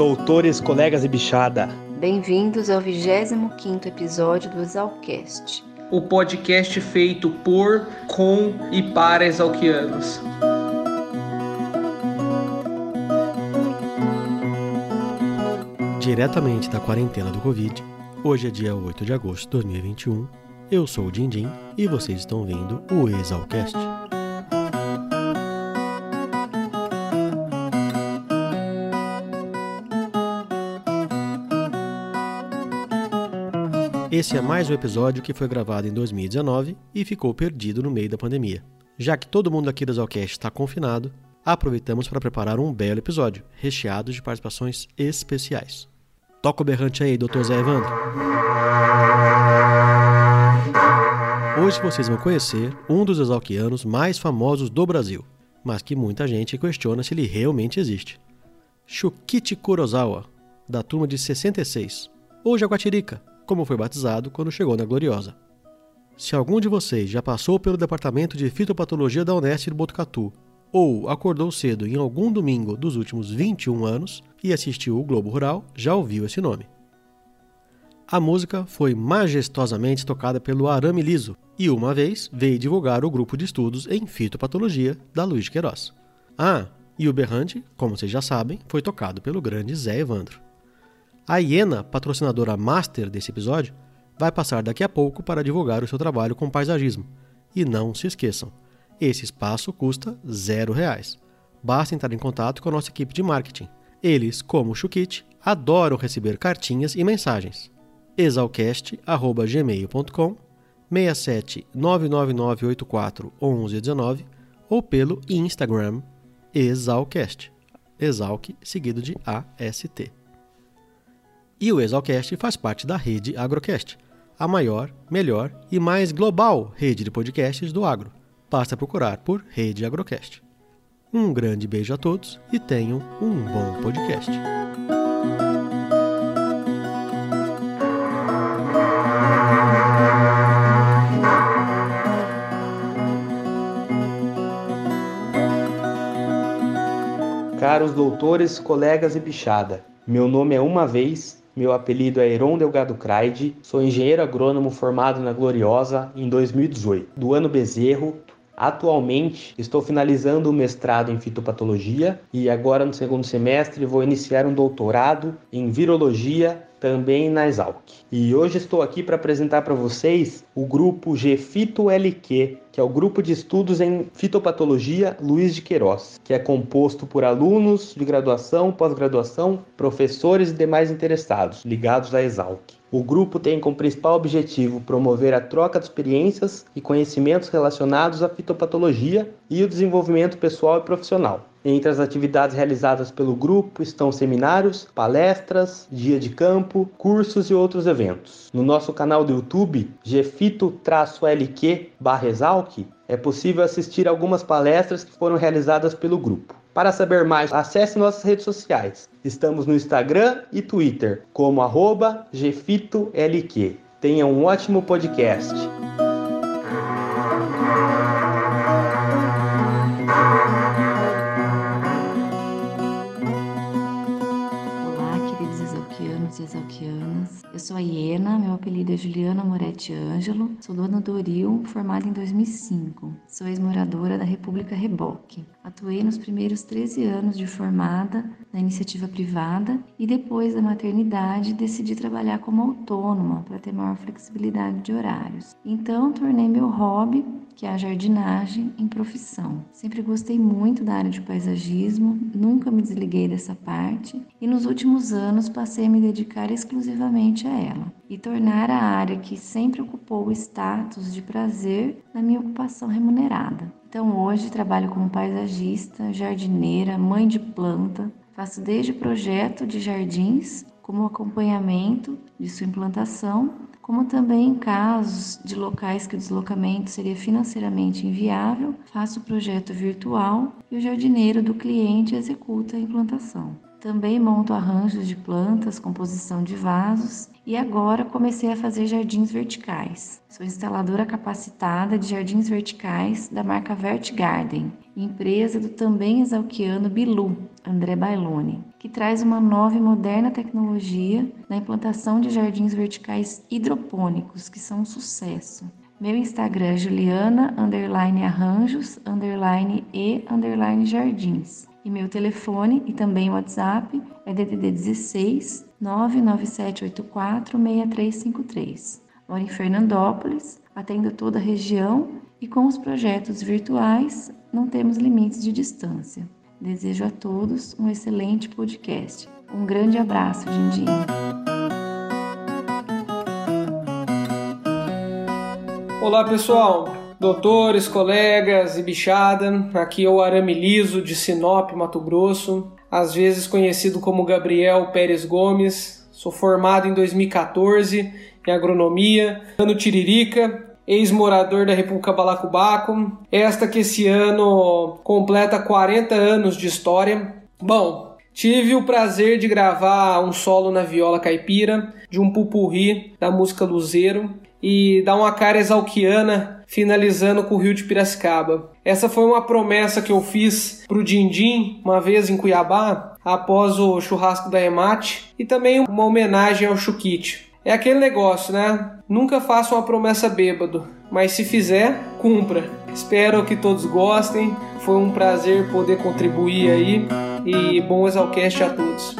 Doutores, colegas e bichada. Bem-vindos ao 25º episódio do Exalcast. O podcast feito por, com e para exalquianos. Diretamente da quarentena do Covid, hoje é dia 8 de agosto de 2021. Eu sou o Dindim e vocês estão vendo o Exalcast. Esse é mais um episódio que foi gravado em 2019 e ficou perdido no meio da pandemia. Já que todo mundo aqui do Zalcast está confinado, aproveitamos para preparar um belo episódio, recheado de participações especiais. Toca o berrante aí, Dr. Zé Evandro. Hoje vocês vão conhecer um dos exalquianos mais famosos do Brasil, mas que muita gente questiona se ele realmente existe. Shukichi Kurosawa, da turma de 66, ou Jaguatirica, como foi batizado quando chegou na Gloriosa. Se algum de vocês já passou pelo departamento de fitopatologia da Unesp de Botucatu ou acordou cedo em algum domingo dos últimos 21 anos e assistiu o Globo Rural, já ouviu esse nome. A música foi majestosamente tocada pelo Arame Liso e uma vez veio divulgar o grupo de estudos em fitopatologia da Luiz Queiroz. Ah, e o berrante, como vocês já sabem, foi tocado pelo grande Zé Evandro. A Iena, patrocinadora master desse episódio, vai passar daqui a pouco para divulgar o seu trabalho com paisagismo. E não se esqueçam, esse espaço custa zero reais. Basta entrar em contato com a nossa equipe de marketing. Eles, como o Chukit, adoram receber cartinhas e mensagens. exalcast.gmail.com 67 99984 1119 ou pelo Instagram exalcast. Exalc seguido de AST. E o Exalcast faz parte da rede Agrocast, a maior, melhor e mais global rede de podcasts do agro. Basta procurar por Rede Agrocast. Um grande beijo a todos e tenham um bom podcast. Caros doutores, colegas e bichada, meu nome é Uma Vez meu apelido é Heron Delgado Craide, sou engenheiro agrônomo formado na Gloriosa em 2018, do ano Bezerro. Atualmente estou finalizando o mestrado em fitopatologia e agora no segundo semestre vou iniciar um doutorado em virologia também na Exalc. E hoje estou aqui para apresentar para vocês o grupo GFITO-LQ, que é o grupo de estudos em fitopatologia Luiz de Queiroz, que é composto por alunos de graduação, pós-graduação, professores e demais interessados ligados à Exalc. O grupo tem como principal objetivo promover a troca de experiências e conhecimentos relacionados à fitopatologia e o desenvolvimento pessoal e profissional. Entre as atividades realizadas pelo grupo estão seminários, palestras, dia de campo, cursos e outros eventos. No nosso canal do YouTube, gefito-lq/exalc, é possível assistir algumas palestras que foram realizadas pelo grupo. Para saber mais, acesse nossas redes sociais. Estamos no Instagram e Twitter como arroba gefitolq. Tenha um ótimo podcast. Eu sou a Iena, meu apelido é Juliana Moretti Ângelo, sou dona do Oril, formada em 2005. Sou ex-moradora da República Reboque. Atuei nos primeiros 13 anos de formada na iniciativa privada e depois da maternidade decidi trabalhar como autônoma para ter maior flexibilidade de horários. Então tornei meu hobby, que é a jardinagem, em profissão. Sempre gostei muito da área de paisagismo, nunca me desliguei dessa parte e nos últimos anos passei a me dedicar exclusivamente a ela e tornar a área que sempre ocupou o status de prazer na minha ocupação remunerada. Então hoje trabalho como paisagista, jardineira, mãe de planta, faço desde projeto de jardins como acompanhamento de sua implantação, como também em casos de locais que o deslocamento seria financeiramente inviável, faço o projeto virtual e o jardineiro do cliente executa a implantação. Também monto arranjos de plantas, composição de vasos e agora comecei a fazer jardins verticais. Sou instaladora capacitada de jardins verticais da marca Vert Garden, empresa do também exalquiano Bilu, André Bailoni, que traz uma nova e moderna tecnologia na implantação de jardins verticais hidropônicos, que são um sucesso. Meu Instagram é juliana, underline arranjos, underline e, underline jardins. E meu telefone e também WhatsApp é DDD 16 99784 6353. Moro em Fernandópolis, atendo toda a região e com os projetos virtuais não temos limites de distância. Desejo a todos um excelente podcast. Um grande abraço, Dindim. Olá, pessoal doutores, colegas e bichada. Aqui é o Arame Liso de Sinop, Mato Grosso, às vezes conhecido como Gabriel Pérez Gomes. Sou formado em 2014 em agronomia, ano Tiririca, ex-morador da República Balacobaco. Esta que esse ano completa 40 anos de história. Bom, tive o prazer de gravar um solo na viola caipira de um pupurri da música Luzeiro e dar uma cara exalquiana finalizando com o Rio de Piracicaba. Essa foi uma promessa que eu fiz pro Dindim uma vez em Cuiabá, após o churrasco da Emate, e também uma homenagem ao Chukite. É aquele negócio, né? Nunca faça uma promessa bêbado, mas se fizer, cumpra. Espero que todos gostem. Foi um prazer poder contribuir aí e bom exalcast a todos.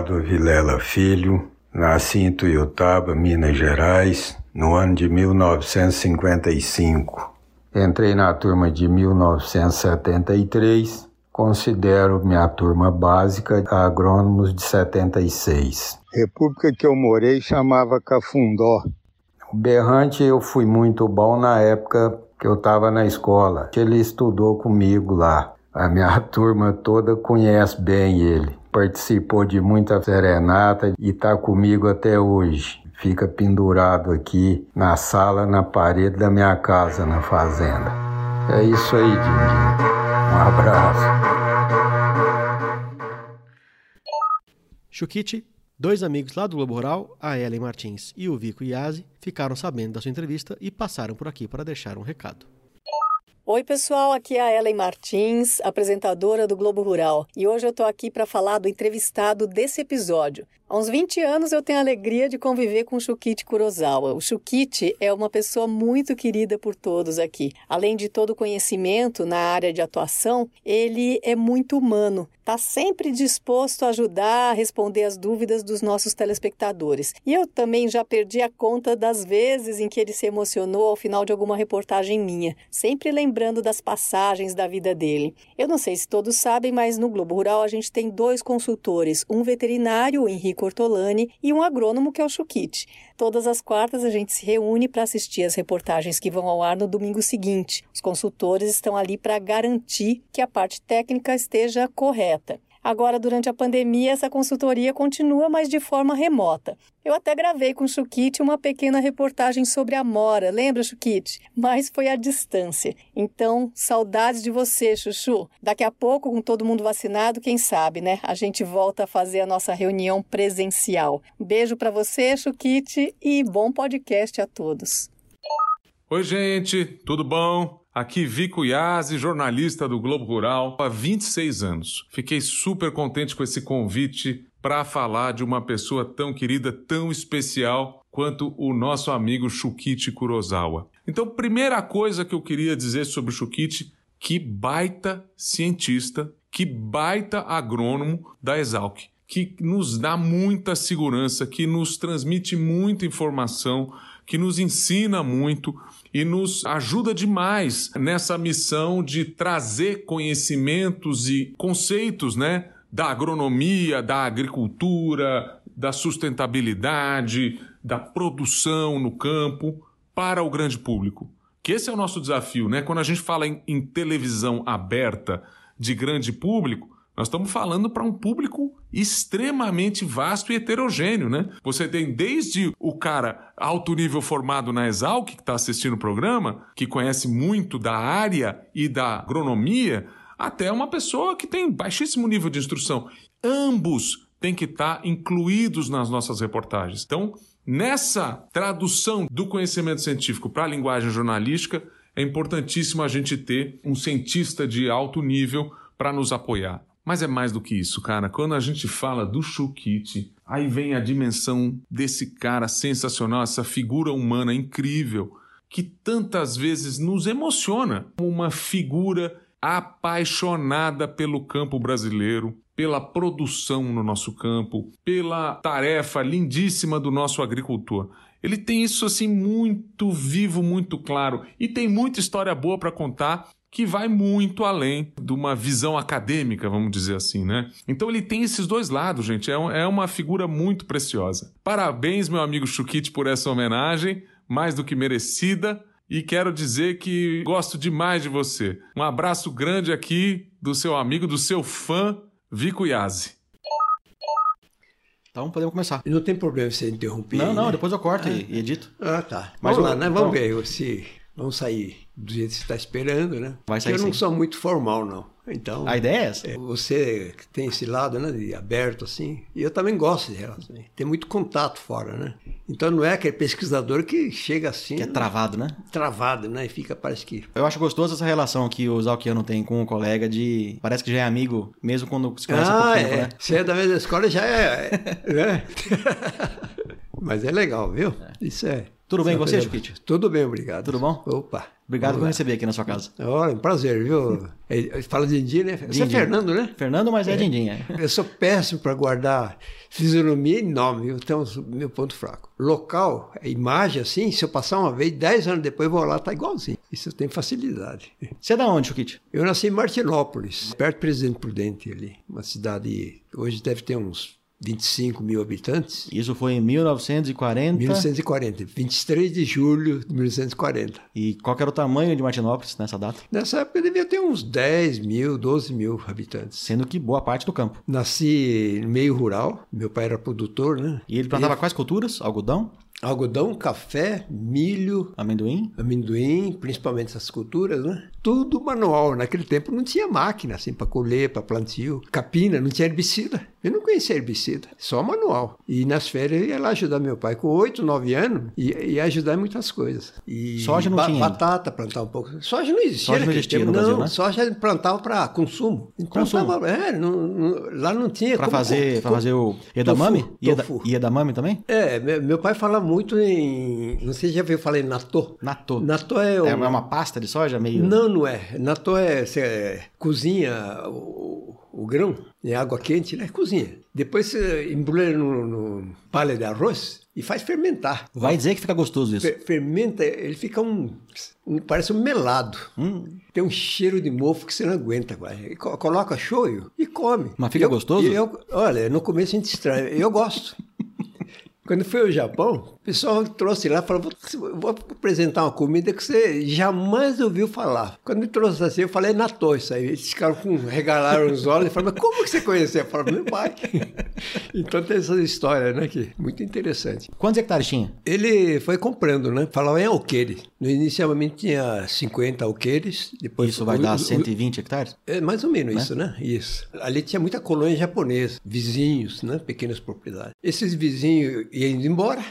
Pádua Vilela Filho, nasci em Tuiutaba, Minas Gerais, no ano de 1955. Entrei na turma de 1973, considero minha turma básica agrônomos de 76. República que eu morei chamava Cafundó. O Berrante eu fui muito bom na época que eu estava na escola. Ele estudou comigo lá. A minha turma toda conhece bem ele. Participou de muita serenata e está comigo até hoje. Fica pendurado aqui na sala, na parede da minha casa, na fazenda. É isso aí, Dindim. Um abraço. Chukite, dois amigos lá do Globo Rural, a Ellen Martins e o Vico Iazzi, ficaram sabendo da sua entrevista e passaram por aqui para deixar um recado. Oi, pessoal, aqui é a Ellen Martins, apresentadora do Globo Rural, e hoje eu estou aqui para falar do entrevistado desse episódio. Há uns 20 anos eu tenho a alegria de conviver com o Shukichi Kurosawa. O Shukichi é uma pessoa muito querida por todos aqui. Além de todo o conhecimento na área de atuação, ele é muito humano. Está sempre disposto a ajudar a responder as dúvidas dos nossos telespectadores. E eu também já perdi a conta das vezes em que ele se emocionou ao final de alguma reportagem minha, sempre lembrando das passagens da vida dele. Eu não sei se todos sabem, mas no Globo Rural a gente tem dois consultores, um veterinário, o Henrique Ortolani, e um agrônomo que é o Chukite. Todas as quartas a gente se reúne para assistir as reportagens que vão ao ar no domingo seguinte. Os consultores estão ali para garantir que a parte técnica esteja correta. Agora, durante a pandemia, essa consultoria continua, mas de forma remota. Eu até gravei com o Chukite uma pequena reportagem sobre a Mora, lembra, Chukite? Mas foi à distância. Então, saudades de você, Chuchu. Daqui a pouco, com todo mundo vacinado, quem sabe, né? A gente volta a fazer a nossa reunião presencial. Beijo para você, Chukite, e bom podcast a todos. Oi, gente, tudo bom? Aqui Vico Yazzi, jornalista do Globo Rural, há 26 anos. Fiquei super contente com esse convite para falar de uma pessoa tão querida, tão especial quanto o nosso amigo Shukichi Kurosawa. Então, primeira coisa que eu queria dizer sobre o Shukichi, que baita cientista, que baita agrônomo da Exalc, que nos dá muita segurança, que nos transmite muita informação, que nos ensina muito e nos ajuda demais nessa missão de trazer conhecimentos e conceitos, né, da agronomia, da agricultura, da sustentabilidade, da produção no campo para o grande público. Que esse é o nosso desafio, né? Quando a gente fala em, em televisão aberta de grande público, nós estamos falando para um público extremamente vasto e heterogêneo, né? Você tem desde o cara alto nível formado na Exalc, que está assistindo o programa, que conhece muito da área e da agronomia, até uma pessoa que tem baixíssimo nível de instrução. Ambos têm que estar tá incluídos nas nossas reportagens. Então, nessa tradução do conhecimento científico para a linguagem jornalística, é importantíssimo a gente ter um cientista de alto nível para nos apoiar. Mas é mais do que isso, cara. Quando a gente fala do Shukiti, aí vem a dimensão desse cara sensacional, essa figura humana incrível, que tantas vezes nos emociona. Uma figura apaixonada pelo campo brasileiro, pela produção no nosso campo, pela tarefa lindíssima do nosso agricultor. Ele tem isso assim muito vivo, muito claro e tem muita história boa para contar que vai muito além de uma visão acadêmica, vamos dizer assim, né? Então ele tem esses dois lados, gente. É, um, é uma figura muito preciosa. Parabéns, meu amigo Chukite, por essa homenagem, mais do que merecida. E quero dizer que gosto demais de você. Um abraço grande aqui do seu amigo, do seu fã, Vico Yazzi. Então podemos começar. Não tem problema você interromper. Não, não, né? depois eu corto ah. e edito. Ah, tá. Mas vamos lá, né? Vamos ver se vamos sair do jeito que você está esperando, né? Vai sair eu não sim. sou muito formal, não. Então, a ideia é essa. É, você tem esse lado, né, de aberto assim. E eu também gosto de relação. Tem muito contato fora, né? Então não é aquele pesquisador que chega assim, que é travado, né? Travado, né? E fica parece que Eu acho gostoso essa relação que o Zalquiano tem com o colega de parece que já é amigo, mesmo quando se conhece ah, pouco tempo, é. né? Você é da mesma escola já é, né? Mas é legal, viu? Isso é. Tudo bem com é você, Chiquite? Tudo bem, obrigado. Tudo bom? Opa. Obrigado por Vamos lá. receber aqui na sua casa. Olha, um prazer, viu? É, Fala Dindim, né? Você é. Fernando, né? Fernando, mas é, Dindim, é. Eu sou péssimo para guardar fisionomia e nome? Então, meu ponto fraco. Local, imagem assim, se eu passar uma vez, 10 anos depois eu vou lá, tá igualzinho. Isso eu tenho facilidade. Você é da onde, Chiquite? Eu nasci em Martinópolis, perto do Presidente Prudente ali. Uma cidade, hoje deve ter uns 25 mil habitantes. Isso foi em 1940. 1940, 23 de julho de 1940. E qual era o tamanho de Martinópolis nessa data? Nessa época devia ter uns 10 mil, 12 mil habitantes. Sendo que boa parte do campo. Nasci meio rural, meu pai era produtor, né? E ele plantava quais culturas? Algodão, Algodão, café, milho, amendoim? amendoim, principalmente essas culturas, né? Tudo manual. Naquele tempo não tinha máquina assim para colher, para plantio. Capina, não tinha herbicida. Eu não conhecia herbicida, só manual. E nas férias eu ia lá ajudar meu pai com 8, 9 anos e ia ajudar em muitas coisas. E Soja não tinha ainda? Batata, plantar um pouco. Soja não existia. Soja não existia no Brasil, não, né? Soja plantava para consumo. Consumo. Plantava- é, não- não- lá não tinha Pra como- fazer, pra fazer o edamame? Tofu, Ieda- tofu. Iedamame também? É, meu, pai fala muito em. Não sei se já ouviu falar em natô. Natô. Natô é, É uma pasta de soja meio... Não, não é. Natô é. Você cozinha o, o grão em água quente, né? Cozinha. Depois você embrulha no, no palha de arroz e faz fermentar. Vai dizer que fica gostoso isso. Fer- fermenta, ele fica um, um- Parece um melado. Hum. Tem um cheiro de mofo que você não aguenta. Vai. Coloca shoyu e come. Mas fica Eu- gostoso? Eu, olha, no começo a gente estranha. Eu gosto. Quando fui ao Japão, o pessoal trouxe lá e falou: vou, apresentar uma comida que você jamais ouviu falar. Quando me trouxe assim, eu falei Natô, isso aí. Eles ficaram com, regalaram os olhos e falaram: Mas como que você conheceu? Eu falei: Meu pai. então tem essa história, né? Que é muito interessante. Quantos hectares tinha? Ele foi comprando, né? Falava em alqueire. No inicialmente tinha 50 alqueires, depois Isso vai o- dar o- 120 hectares? é mais ou menos isso, né? Isso. Ali tinha muita colônia japonesa, vizinhos, né? Pequenas propriedades. Esses vizinhos iam indo embora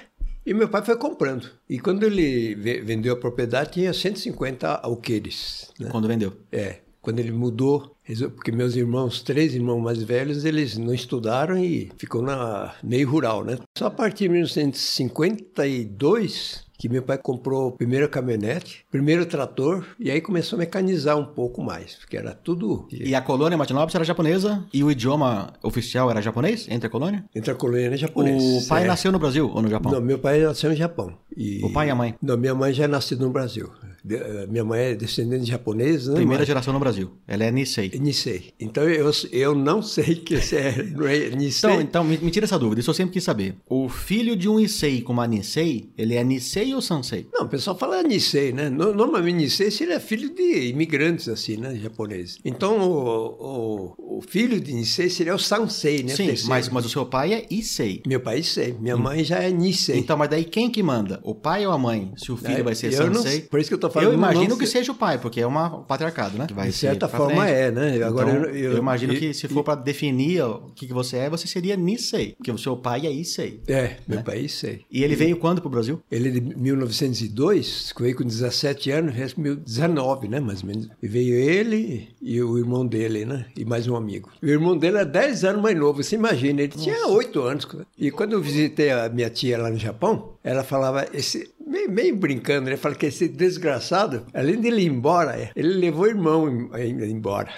e meu pai foi comprando. E quando ele ve- vendeu a propriedade, tinha 150 alqueires. Né? Quando vendeu? É. Quando ele mudou, porque meus irmãos, três irmãos mais velhos, eles não estudaram e ficou na meio rural, né? Só a partir de 1952 que meu pai comprou a primeira caminhonete, primeiro trator, e aí começou a mecanizar um pouco mais, porque era tudo... E a colônia Martinópolis era japonesa e o idioma oficial era japonês entre a colônia? Entre a colônia e japonês. O pai é. nasceu no Brasil ou no Japão? Não, meu pai nasceu no Japão. E... O pai e a mãe? Não, minha mãe já é nascida no Brasil. Eh, minha mãe é descendente de japonês, né? Primeira mas... geração no Brasil. Ela é Nisei. Nisei. Então eu, eu não sei que é, não é Nisei. Então, então me, me, tira essa dúvida, isso eu sempre quis saber. O filho de um Issei com uma Nisei, ele é Nisei ou Sansei? Não, o pessoal fala Nisei, né? Normalmente Nisei ele é filho de imigrantes, assim, né? Japoneses. Então o, o, o filho de Nisei seria o Sansei, né? Sim, mas, mas o seu pai é Issei. Meu pai é Issei. Minha hum. mãe já é Nisei. Então, mas daí quem que manda? O pai ou a mãe? Se o filho é, vai ser Sansei? Não, por isso que eu tô falando. Eu imagino que seja o pai, porque é uma patriarcado, né? De certa forma frente. é, né? Agora então, eu, eu, imagino que se for para definir o que, que você é, você seria Nisei, porque o seu pai é Issei. É, né? meu pai é Issei. E ele e, veio quando pro Brasil? Ele de 1902, veio com 17 anos, 19, né, mais ou menos. E veio ele e o irmão dele, né? E mais um amigo. O irmão dele é 10 anos mais novo, você imagina, ele Nossa. tinha 8 anos. E quando eu visitei a minha tia lá no Japão, ela falava, esse, meio, meio brincando, né? Fala que esse desgraçado, além de ele ir embora, ele levou o irmão ainda embora.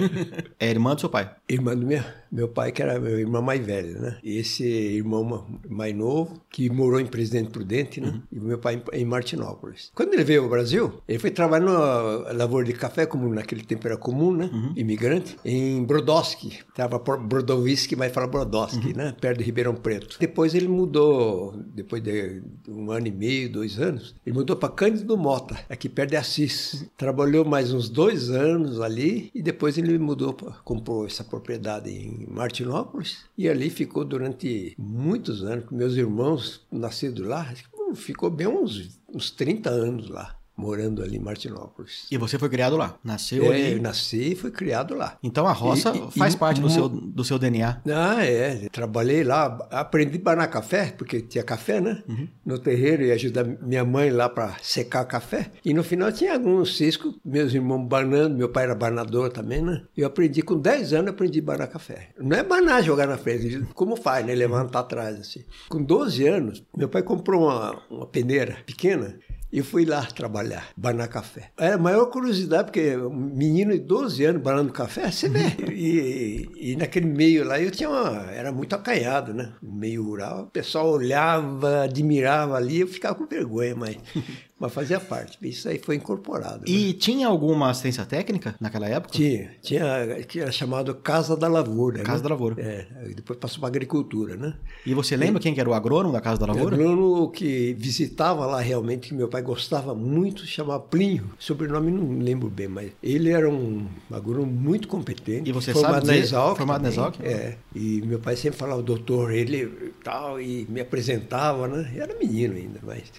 é irmã do seu pai? Irmã do meu, meu pai, que era meu irmão mais velho, né? E esse irmão mais novo, que morou em Presidente Prudente, né? Uhum. E meu pai em Martinópolis. Quando ele veio ao Brasil, ele foi trabalhar na lavoura de café, como naquele tempo era comum, né? Uhum. Imigrante, em Brodowski. Tava Brodowski, mas fala Brodowski, uhum. né? Perto de Ribeirão Preto. Depois ele mudou, depois de um ano e meio, dois anos, ele mudou para Cândido Mota, aqui perto de Assis. Trabalhou mais uns dois anos ali e depois ele mudou, pra, comprou essa propriedade em Martinópolis e ali ficou durante muitos anos. Meus irmãos nascidos lá, ficou bem uns, uns 30 anos lá morando ali em Martinópolis. E você foi criado lá? Nasceu é, ali? Eu nasci e fui criado lá. Então a roça e, faz e, parte do, seu, do seu DNA? Ah, é. Trabalhei lá, aprendi a banar café, porque tinha café, né? Uhum. No terreiro e ajudar minha mãe lá para secar café. E no final tinha alguns ciscos, meus irmãos banando, meu pai era banador também, né? Eu aprendi, com 10 anos, aprendi a banar café. Não é banar, jogar na frente, como faz, né? Levantar atrás, assim. Com 12 anos, meu pai comprou uma, uma peneira pequena e fui lá trabalhar, banar café. Era a maior curiosidade, porque um menino de 12 anos banando café, você vê. E, e, e, naquele meio lá eu tinha uma. Era muito acanhado, né? Meio rural. O pessoal olhava, admirava ali, eu ficava com vergonha, mas mas fazia parte. Isso aí foi incorporado. E né? tinha alguma assistência técnica naquela época? Tinha. Tinha, que era chamado Casa da Lavoura. Casa né? da Lavoura. É, depois passou para agricultura, né? E você lembra e, quem que era o agrônomo da Casa da Lavoura? O agrônomo que visitava lá realmente, que meu pai gostava muito, chamava Plinho. Sobrenome não lembro bem, mas ele era um agrônomo muito competente. E você formado sabe dizer, na Exalc. Formado também, na Exalc? É. E meu pai sempre falava, doutor, ele tal, e me apresentava, né? Eu era menino ainda, mas...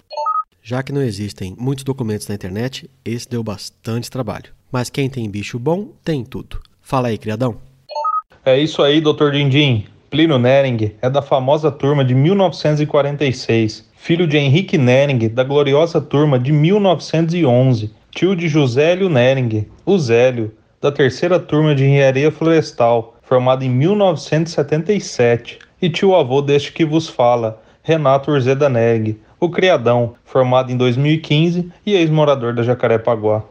Já que não existem muitos documentos na internet, esse deu bastante trabalho. Mas quem tem bicho bom, tem tudo. Fala aí, criadão. É isso aí, Dr. Dindim. Plínio Nering é da famosa turma de 1946, filho de Henrique Nering, da gloriosa turma de 1911, tio de Josélio Nering, o Zélio, da terceira turma de Engenharia Florestal, formado em 1977, e tio avô deste que vos fala, Renato Urzeda Nering, o Criadão, formado em 2015 e ex-morador da Jacarepaguá.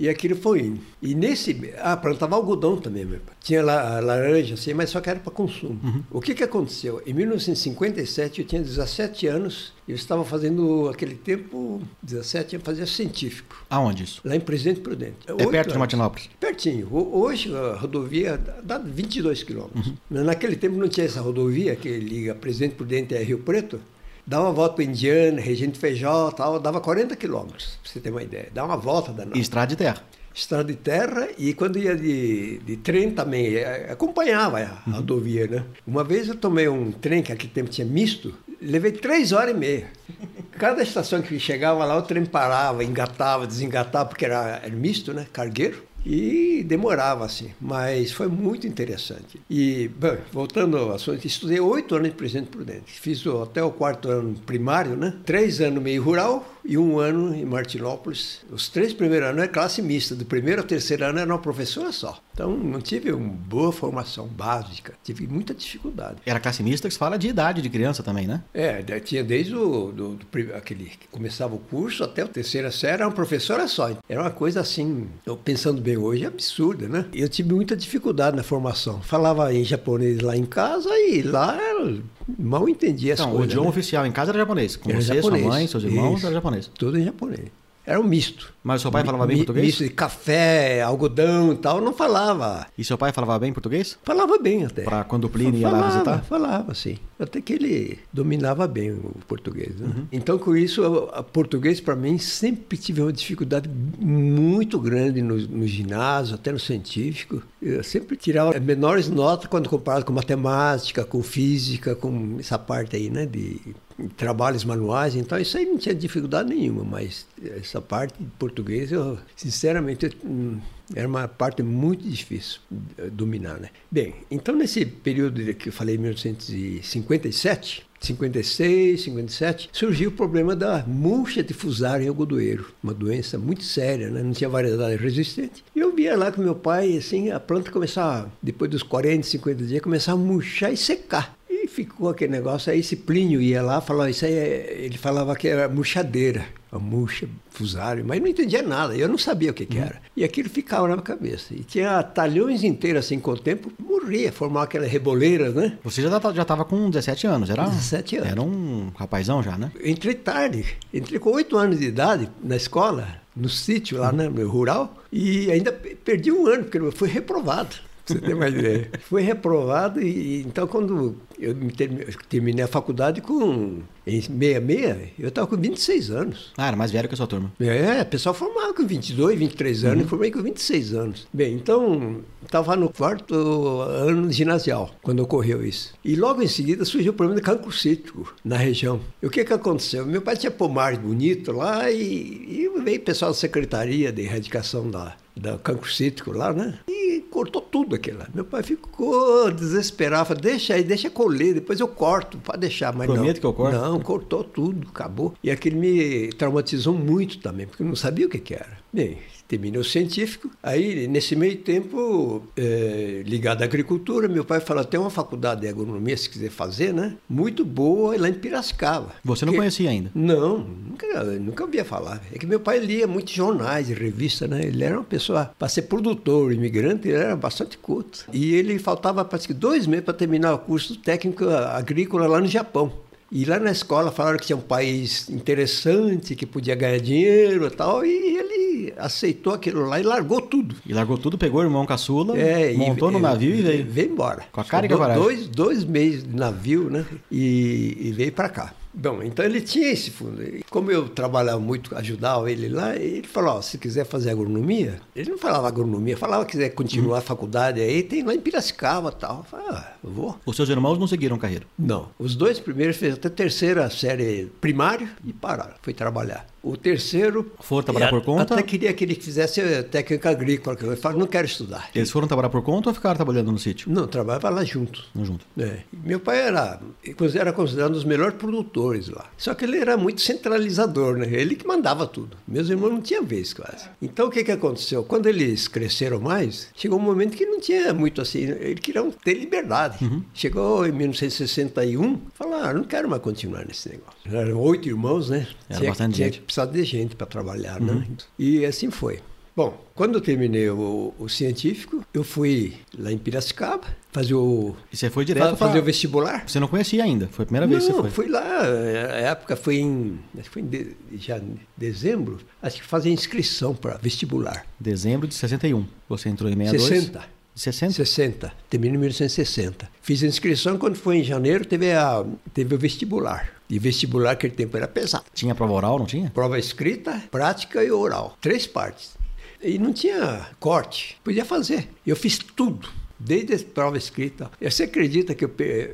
E aquilo foi indo. E nesse. Ah, plantava algodão também, meu pai. Tinha lá laranja, assim, mas só que era para consumo. Uhum. O que, que aconteceu? Em 1957, eu tinha 17 anos, eu estava fazendo, aquele tempo, 17 anos, fazia científico. Aonde isso? Lá em Presidente Prudente. É perto anos. de Martinópolis? Pertinho. Hoje a rodovia dá 22 quilômetros. Uhum. Naquele tempo não tinha essa rodovia que liga Presidente Prudente a Rio Preto dá uma volta para Indiana, Regente Feijó, tal, dava 40 quilômetros, para você ter uma ideia. Dá uma volta da E estrada de terra. Estrada de terra e quando ia de, de trem também, é, acompanhava a uhum. rodovia, né? Uma vez eu tomei um trem que naquele tempo tinha misto, levei três horas e meia. Cada estação que chegava lá, o trem parava, engatava, desengatava, porque era, era misto, né? Cargueiro. E demorava assim, mas foi muito interessante. E, bem, voltando ao assunto, estudei oito anos em Presidente Prudente. Fiz até o quarto ano primário, né? Três anos meio rural, e um ano em Martinópolis. Os três primeiros anos é classe mista, do primeiro ao terceiro ano era uma professora só. Então não tive uma boa formação básica, tive muita dificuldade. Era classe mista que se fala de idade de criança também, né? É, tinha desde o do, do, aquele que começava o curso até a terceira série, era uma professora só. Era uma coisa assim, eu pensando bem hoje, absurda, né? Eu tive muita dificuldade na formação. Falava em japonês lá em casa e lá mal entendia as então, coisas. O idioma né? oficial em casa era japonês. Com era você, japonês. sua mãe, seus irmãos, Isso. era japonês. Tudo em japonês. Era um misto. Mas seu pai falava bem Mi- português? Misto de café, algodão e tal, não falava. E seu pai falava bem português? Falava bem até. Pra quando o Plínio ia lá visitar? Falava, sim. Até que ele dominava bem o português. Né? Uhum. Então, com isso, a português, para mim, sempre tive uma dificuldade muito grande no, no ginásio, até no científico. Eu sempre tirava menores notas quando comparado com matemática, com física, com essa parte aí, né, de trabalhos manuais. Então, isso aí não tinha dificuldade nenhuma, mas essa parte de português, eu, sinceramente, era uma parte muito difícil de dominar, né? Bem, então nesse período de- que eu falei, 1957, 56, 57, surgiu o problema da murcha difusária em algodoeiro, uma doença muito séria, né? não tinha variedade resistente. E eu via lá com meu pai, assim, a planta começava, depois dos 40, 50 dias, começava a murchar e secar. E ficou aquele negócio, aí esse Plínio ia lá, falava, isso aí é... ele falava que era murchadeira, a murcha fusário, mas não entendia nada, eu não sabia o que, que era. E aquilo ficava na minha cabeça. E tinha talhões inteiros assim, com o tempo, morria, formava aquela reboleira, né? Você já, tá- já tava com 17 anos, era? 17 anos. Era um rapazão já, né? Entrei tarde, entrei com oito anos de idade na escola, no sítio lá, né, no rural, e ainda pe- perdi um ano, porque eu fui reprovado. Você tem uma ideia? Fui reprovado e então quando eu terminei a faculdade com em 66, eu estava com 26 anos. Ah, era mais velho que a sua turma. É, o pessoal formava com 22, 23 anos, eu formei com 26 anos. Bem, então, estava no quarto ano ginasial, quando ocorreu isso. E logo em seguida surgiu o problema de cancro cítrico na região. E o que que aconteceu? Meu pai tinha pomar bonito lá e, e veio o pessoal da Secretaria de Erradicação da, da cancro cítrico lá, né? E cortou tudo aquilo lá. Meu pai ficou desesperado, falou, deixa aí, deixa colher, depois eu corto, pode deixar, mas Prometo não. que eu corto. Não, cortou tudo, acabou. E aquilo me traumatizou muito também, porque eu não sabia o que, que era. Bem, terminei o científico. Aí, nesse meio tempo, eh, ligado à agricultura, meu pai falou: tem uma faculdade de agronomia, se quiser fazer, né? Muito boa, lá em Piracicaba. Você não conhecia ainda? Não, nunca, nunca ouvia falar. É que meu pai lia muitos jornais e revistas, né? Ele era uma pessoa, para ser produtor, imigrante, ele era bastante culto. E ele faltava, parece que dois meses para terminar o curso técnico agrícola lá no Japão. E lá na escola falaram que tinha um país interessante, que podia ganhar dinheiro e tal, e ele aceitou aquilo lá e largou tudo. E largou tudo, pegou o irmão caçula, É, e- montou no navio e veio. Veio embora. Com a cara e Ficou com a coragem. dois, dois meses de navio, né? E, e veio para cá. Bom, então ele tinha esse fundo. Como eu trabalhava muito, ajudava ele lá, ele falou, ó, se quiser fazer agronomia, ele não falava agronomia, falava que quiser continuar a faculdade aí, tem lá em Piracicaba e tal. Eu falei, ah, eu vou. Os seus irmãos não seguiram carreira. Não. Os dois primeiros fez até terceira série primário e pararam, foi trabalhar. O terceiro. Foram trabalhar por conta? Até queria que ele fizesse eh, técnica agrícola, que eu falei, não quero estudar. Eles foram trabalhar por conta ou ficaram trabalhando no sítio? Não, trabalhava lá junto. Não junto. É. Meu pai era, era considerado um dos melhores produtores lá. Só que ele era muito centralizador, né? Ele que mandava tudo. Meus irmãos não tinham vez quase. Então o que, que aconteceu? Quando eles cresceram mais, chegou um momento que não tinha muito assim. Eles queriam ter liberdade. Uhum. Chegou em 1961, falaram, ah, não quero mais continuar nesse negócio. Eram oito irmãos, né? Era tinha, bastante tinha gente. Uhum. precisar de gente para trabalhar, né? E assim foi. Bom, quando eu terminei o, o científico, eu fui lá em Piracicaba fazer o E você foi direto Fa- pra... fazer o vestibular? Você não conhecia ainda, foi a primeira vez que não, você foi. fui lá, a época foi em, acho que foi em de, já em dezembro, acho que fazer inscrição para vestibular. Dezembro de 61. Você entrou em 62? 60. 60? 60, terminei em 1960. Fiz a inscrição, quando foi em janeiro, teve, a, teve o vestibular. E vestibular, aquele tempo era pesado. Tinha prova oral, não tinha? Prova escrita, prática e oral. Três partes. E não tinha corte. Podia fazer. Eu fiz tudo. Desde a prova escrita. Você acredita que eu,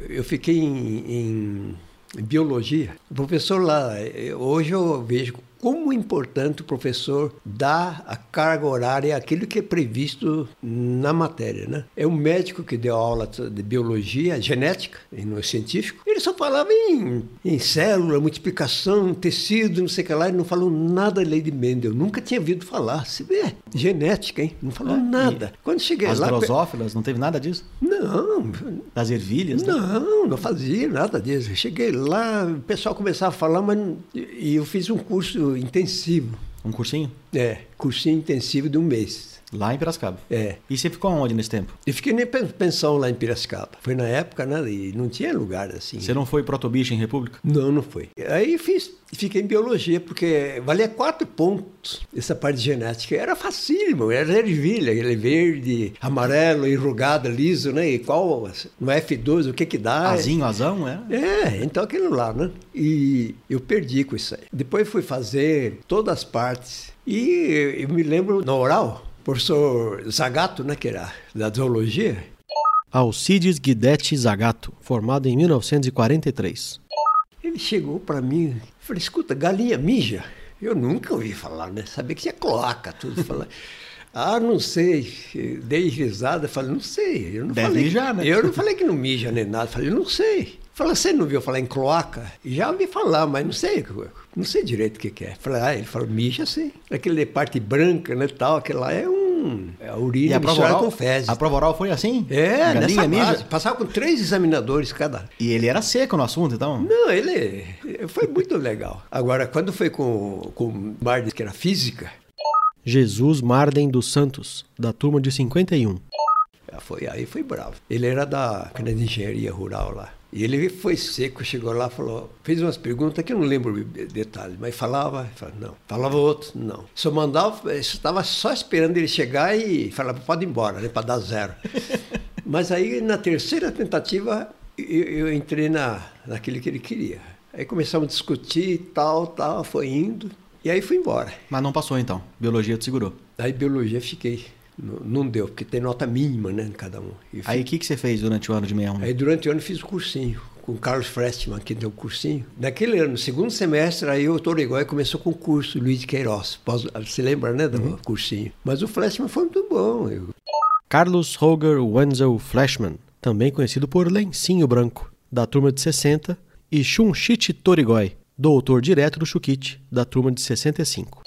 eu fiquei em, em- biologia? O professor lá, hoje eu vejo como é importante o professor dar a carga horária aquilo que é previsto na matéria. Né? É um médico que deu aula de biologia, genética, e não é científico. Ele só falava em, em célula, multiplicação, tecido, não sei o que lá. Ele não falou nada da lei de Mendel. Nunca tinha ouvido falar. Se vê, genética, hein? Não falou é, nada. Quando cheguei as lá. As drosófilas, não teve nada disso? Não. Das ervilhas? Né? Não, não fazia nada disso. Cheguei lá, o pessoal começava a falar, mas. E eu fiz um curso intensivo. Um cursinho? É, cursinho intensivo de um mês. Lá em Piracicaba? É. E você ficou onde nesse tempo? Eu fiquei em pensão lá em Piracicaba. Foi na época, né? E não tinha lugar assim. Você não foi protobicho em República? Não, não foi. Aí fiz, fiquei em biologia, porque valia quatro pontos essa parte de genética. Era facílimo, era ervilha, ele verde, amarelo, enrugado, liso, né? E qual, no F2, o que que dá? Azinho, azão, é? É, então aquilo lá, né? E eu perdi com isso aí. Depois fui fazer todas as partes. E eu me lembro no oral, professor Zagato, né, que era da zoologia. Alcides Guidetti Zagato, formado em 1943. Ele chegou para mim e falou: escuta, galinha mija? Eu nunca ouvi falar, né? Sabia que tinha cloaca, tudo. Falar. Ah, não sei. Dei risada, falei, não sei. Eu não Deve falei, mijar, né? Eu não falei que não mija nem nada, falei, não sei. Falei, você não viu falar em cloaca? Já ouvi falar, mas não sei, não sei direito o que, que é. Falei, ah, ele falou, mija sim. Aquele parte branca, né, tal, aquele lá é um... É a urina e a misturada oral, com fezes. A prova oral foi assim? É, Galinha nessa mija? Base, passava com três examinadores cada. E ele era seco no assunto, então? Não, ele foi muito legal. Agora, quando foi com, com o Marden, que era física, Jesus Marden dos Santos, da turma de 51. Foi, aí foi bravo. Ele era da, da engenharia rural lá. E ele foi seco, chegou lá, falou, fez umas perguntas que eu não lembro detalhes, mas falava, falava não. Falava outro, não. Só mandava, estava só esperando ele chegar e falava, pode ir embora, né, para dar zero. mas aí na terceira tentativa eu, eu entrei na, naquele que ele queria. Aí começamos a discutir, tal, tal, foi indo. E aí fui embora. Mas não passou então? Biologia te segurou? Aí biologia fiquei. Não, deu, porque tem nota mínima, né, cada um. Aí o que, que você fez durante o ano de 61? Aí durante o ano fiz o cursinho, com o Carlos Frestman, que deu o cursinho. Naquele ano, no segundo semestre, aí o Torigói começou com o curso, Luiz de Queiroz. Você lembra, né, do uhum. cursinho? Mas o Frestman foi muito bom. Eu... Carlos Holger Wenzel Flashman, também conhecido por Lencinho Branco, da turma de 60, e Shunshiti Torigói, doutor direto do Chukit, da turma de 65.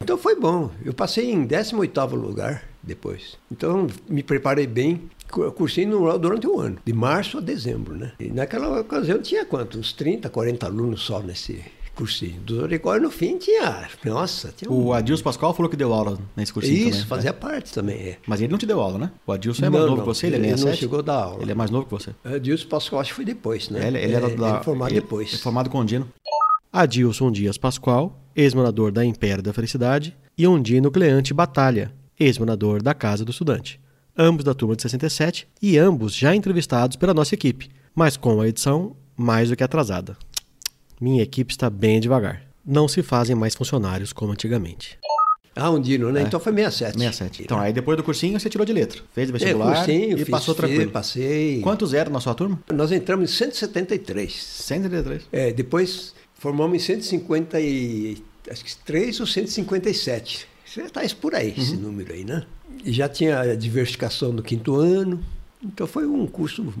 Então foi bom. Eu passei em 18º lugar depois. Então me preparei bem. Cursinho durante um ano, de março a dezembro, né? E naquela ocasião tinha quanto? Uns 30, 40 alunos só nesse cursinho. Do Doricói no fim tinha. Nossa, tinha um... O Adilson Pascoal falou que deu aula nesse cursinho Isso, também, fazia né? parte também. É. Mas ele não te deu aula, né? O Adilson é mais não, novo não, que você, ele é 67? Ele não chegou a dar aula. Ele é mais novo que você. Adilson Pascoal acho que foi depois, né? Ele, ele era é, da, ele é formado ele, depois. É formado com o Ondino. Adilson Dias Pascoal, ex-morador da Império da Felicidade, e Ondino Cleante Batalha, ex-morador da Casa do Estudante. Ambos da turma de 67 e ambos já entrevistados pela nossa equipe, mas com a edição mais do que atrasada. Minha equipe está bem devagar. Não se fazem mais funcionários como antigamente. Ah, Ondino, né? É. Então foi 67. 67. Então, aí depois do cursinho você tirou de letra. Fez o vestibular é, cursinho, e fiz, passou tranquilo. Fiz, passei. Quantos eram na sua turma? Nós entramos em 173. 173? É, depois formamos em 153 ou 157. Você está por aí, uhum. esse número aí, né? E já tinha a diversificação no quinto ano. Então foi um curso,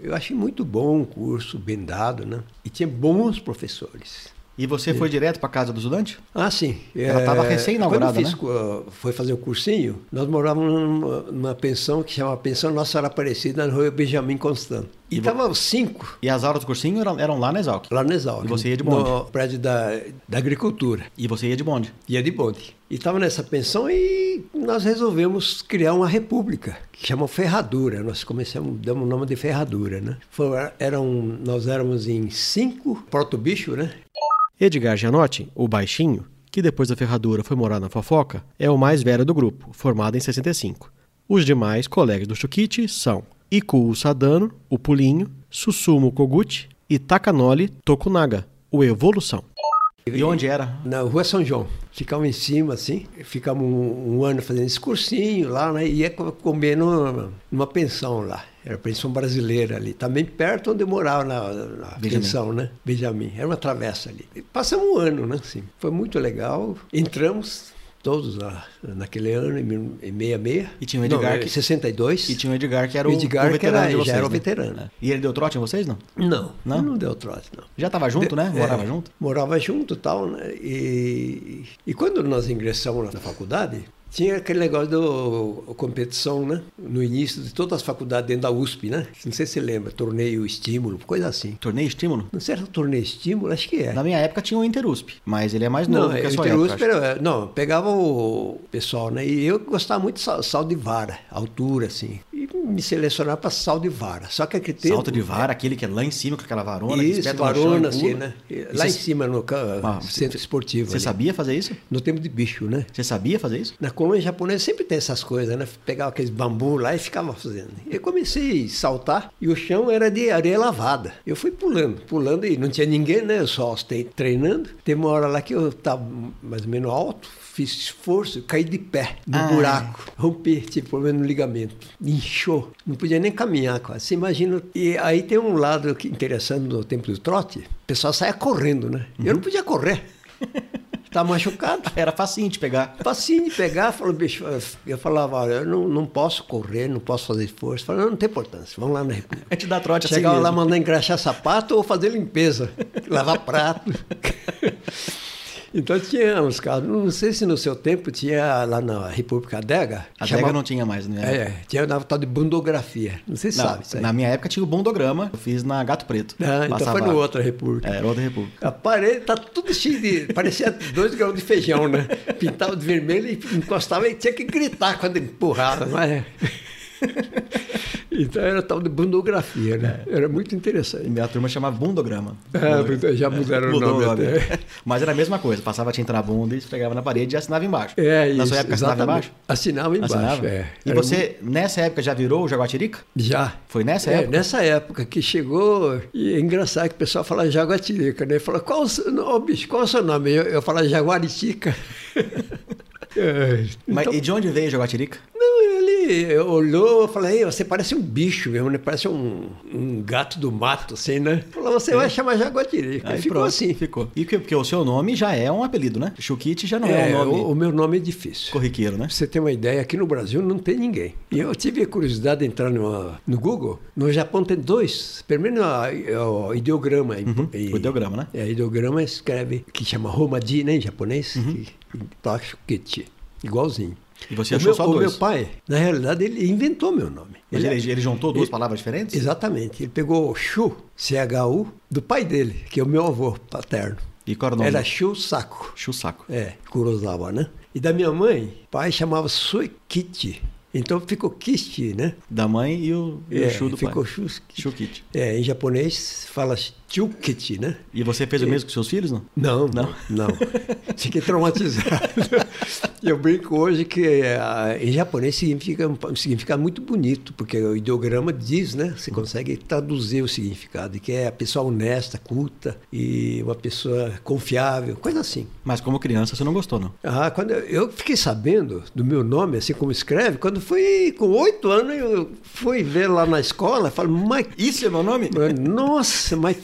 eu achei muito bom, um curso bem dado, né? E tinha bons professores. E você foi direto para casa do estudante? Ah, sim. Ela estava é, recém-inaugurada, Quando eu fiz, né? foi fazer o cursinho, nós morávamos numa, numa pensão que chama Pensão Nossa Senhora Aparecida, rua Benjamin Constant. E estavam cinco. E as aulas do cursinho eram, eram lá na Exalc? Lá na Exalc. E você ia de bonde? No prédio da, da agricultura. E você ia de bonde? Ia de bonde. E estava nessa pensão e nós resolvemos criar uma república, que chama Ferradura. Nós começamos, damos o nome de Ferradura, né? Foi, eram, nós éramos em cinco proto-bicho, né? Edgar Gianotti, o baixinho, que depois da ferradura foi morar na fofoca, é o mais velho do grupo, formado em 65. Os demais colegas do Chukite são Iku Sadano, o Pulinho, Susumu Koguchi e Takanori Tokunaga, o Evolução. E onde era? Na Rua São João. Ficamos em cima, assim. Ficamos um, um ano fazendo esse cursinho lá, né? E ia comer numa, numa pensão lá. Era a pensão brasileira ali. Também perto onde eu morava na, na pensão, né? Benjamin. Era uma travessa ali. E passamos um ano, né? Assim. Foi muito legal. Entramos todos lá, naquele ano, em 66. E tinha o Edgar não, que... 62. E tinha o Edgar que era o, Edgar o veterano era, de vocês, já era o né? veterano. É. E ele deu trote em vocês, não? Não, Não? não, deu trote, não. Já estava junto, né? De- Morava é, junto? Morava junto e tal, né? E, e quando nós ingressamos na faculdade, tinha aquele negócio da competição, né? No início de todas as faculdades dentro da USP, né? Não sei se você lembra, torneio estímulo, coisa assim. Torneio estímulo? Não sei se era torneio estímulo, acho que é. Na minha época tinha o Interusp, mas ele é mais novo Não, que a o sua Interusp época. era, não, pegava o pessoal, né? E eu gostava muito de sal, sal de vara, altura, assim. E me selecionava para sal de vara. Só que aquele tempo... Salto de vara, aquele que é lá em cima com aquela varona, que Isso, varona, assim, né? Lá em cima, no Ah, centro esportivo. Você ali. sabia fazer isso? No tempo de bicho, né? Você sabia fazer isso? Na colônia japonesa sempre tem essas coisas, né? Pegava aqueles bambu lá e ficava fazendo. Eu comecei a saltar e o chão era de areia lavada. Eu fui pulando, pulando e não tinha ninguém, né? Eu só tre- treinando. Teve uma hora lá que eu estava mais ou menos alto, fiz esforço, caí de pé no Ah. buraco, rompi, tive problema no ligamento, inchou, não podia nem caminhar quase. Você imagina. E aí tem um lado que interessante no tempo do trote, o pessoal saia correndo, né? Eu não podia correr. Estava machucado. Era facinho de pegar. Facinho de pegar, falou, bicho, eu falava, olha, eu não, não posso correr, não posso fazer esforço. Falei, não, não tem importância, vamos lá na República. A gente dá trote assim Chegava lá, mesmo. mandar engraxar sapato ou fazer limpeza, lavar prato. Então tinha uns casos, não sei se no seu tempo tinha lá na República Adega. Chamava- adega não tinha mais, né? É, tinha na tal de bundografia, não sei se Não, sabe isso aí. na minha época tinha o bondograma, eu fiz na Gato Preto. Ah, então foi no outra República. É, era outra república. A parede tá tudo cheio de. parecia dois grãos de feijão, né? Pintava de vermelho e encostava e tinha que gritar quando empurrava, mas. Então era tal de bundografia, né? Era muito E interessante. minha turma chamava bundograma. Ah, já mudaram o Mudou nome até. Mas era a mesma coisa, passava tinta na bunda e esfregava na parede e assinava embaixo. É, Na isso, sua época assinava embaixo? Assinava embaixo, Assinava? é. E Era você, nessa época, já virou o Jaguatirica? muito- Já. Foi nessa É, época? nessa época que chegou, e é engraçado que o pessoal fala Jaguatirica, né? Fala, qual o seu nome, bicho, qual o seu nome? Eu, eu falo Jaguaritica. É, Mas, então- e de onde veio o Jaguatirica? Não, olhou, eu falei, "Ei, você parece um bicho mesmo, né? Parece um, um gato do mato, assim, né? Falou, você vai chamar Jaguatirica. Aí Ficou pronto, assim. Ficou. E que- porque o seu nome já é um apelido, né? Chukite já não é, É, um nome o, o meu nome é difícil. corriqueiro, né? Pra você ter uma ideia, aqui no Brasil não tem ninguém. E eu tive a curiosidade de entrar no, no Google. No Japão tem dois, pelo menos o, o ideograma. Uhum, em- o ideograma, né? É, ideograma escreve, que chama Romaji, né, em japonês, Uhum. que tá Shukichi, igualzinho. E você o achou meu, só o dois? meu pai, na realidade, ele inventou meu nome. Mas ele, ele juntou duas ele- palavras diferentes? Exatamente. Ele pegou o Shu, C-H-U, do pai dele, que é o meu avô paterno. E qual era o nome? Era Shu Saku. Chusaco. É, Kurosawa, né? E da minha mãe, pai chamava Suikichi. Então ficou Kishi, né? Da mãe e o, e o É, Shu do ficou pai. Shu. Shukite. É, em japonês fala Chukichi, né? E você fez o mesmo com seus filhos, não? Não, Não? não. Fiquei traumatizado. Eu brinco hoje que ah, em japonês significa um significado muito bonito, porque o ideograma diz, né? Você consegue traduzir o significado, que é a pessoa honesta, culta e uma pessoa confiável, coisa assim. Mas como criança você não gostou, não? Ah, quando eu, eu fiquei sabendo do meu nome, assim como escreve, quando fui com oito anos, eu fui ver lá na escola, falei, mas Isso é meu nome? nossa, mas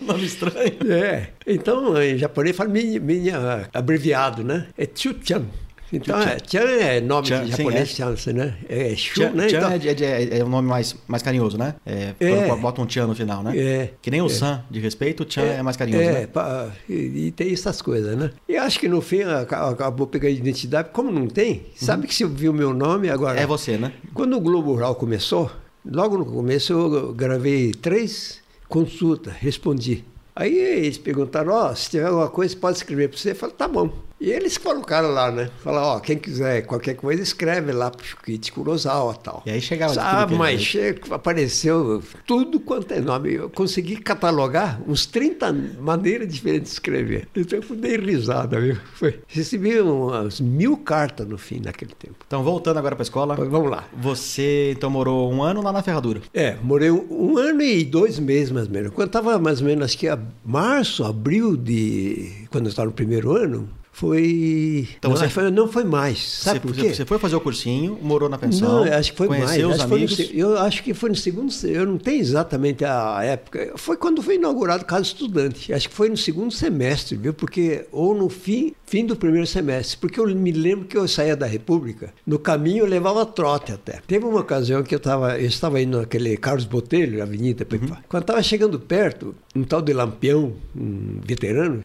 nome estranho. é. Então, em japonês fala minha, minha abreviado, né? É Chu-chan. Então, é, Chan é nome Chan, de sim, japonês, Chan, né? É Shu, Chan, né? Chan Então, é, é é, é um nome mais, mais carinhoso, né? É, É. Quando bota um Chan no final, né? É. Que nem o San de respeito, o Chan é, mais carinhoso, é, né? e, e tem essas coisas, né? E acho que no fim aca- acabou pegando identidade. Como não tem, sabe que se eu vi o meu nome agora. É você, né? Quando o Globo Rural começou, logo no começo eu gravei três consultas, respondi. Aí eles perguntaram, ó, se tiver alguma coisa, pode escrever para você. Eu falei, tá bom. E eles colocaram lá, né? Falaram, ó, quem quiser qualquer coisa, escreve lá pro Shukichi Kurosawa e tal. E aí chegava Ah, mas apareceu tudo quanto é nome. Eu consegui catalogar uns 30 maneiras diferentes de escrever. Então eu dei risada, viu? Foi. Recebi umas mil cartas no fim naquele tempo. Então, voltando agora pra escola. Vamos lá. Você então morou um ano lá na Ferradura. É, morei um, um ano e dois meses mais ou menos. Quando estava mais ou menos, acho que a março, abril de. Quando eu estava no primeiro ano, foi. Então não, você- foi- não foi mais. Sabe você, por quê? você foi fazer o cursinho, morou na pensão. Não, acho que foi mais. os Acho no amigos. se- eu acho que foi no segundo. se- Eu não tenho exatamente a época. Foi quando foi inaugurado o Casa Estudante. Acho que foi no segundo semestre, viu? Porque ou no fim, fim do primeiro semestre. Porque eu me lembro que eu saía da República. No caminho eu levava trote até. Teve uma ocasião que eu estava, eu estava indo naquele Carlos Botelho, Avenida. Uhum. Quando estava chegando perto, um tal de Lampião, um veterano,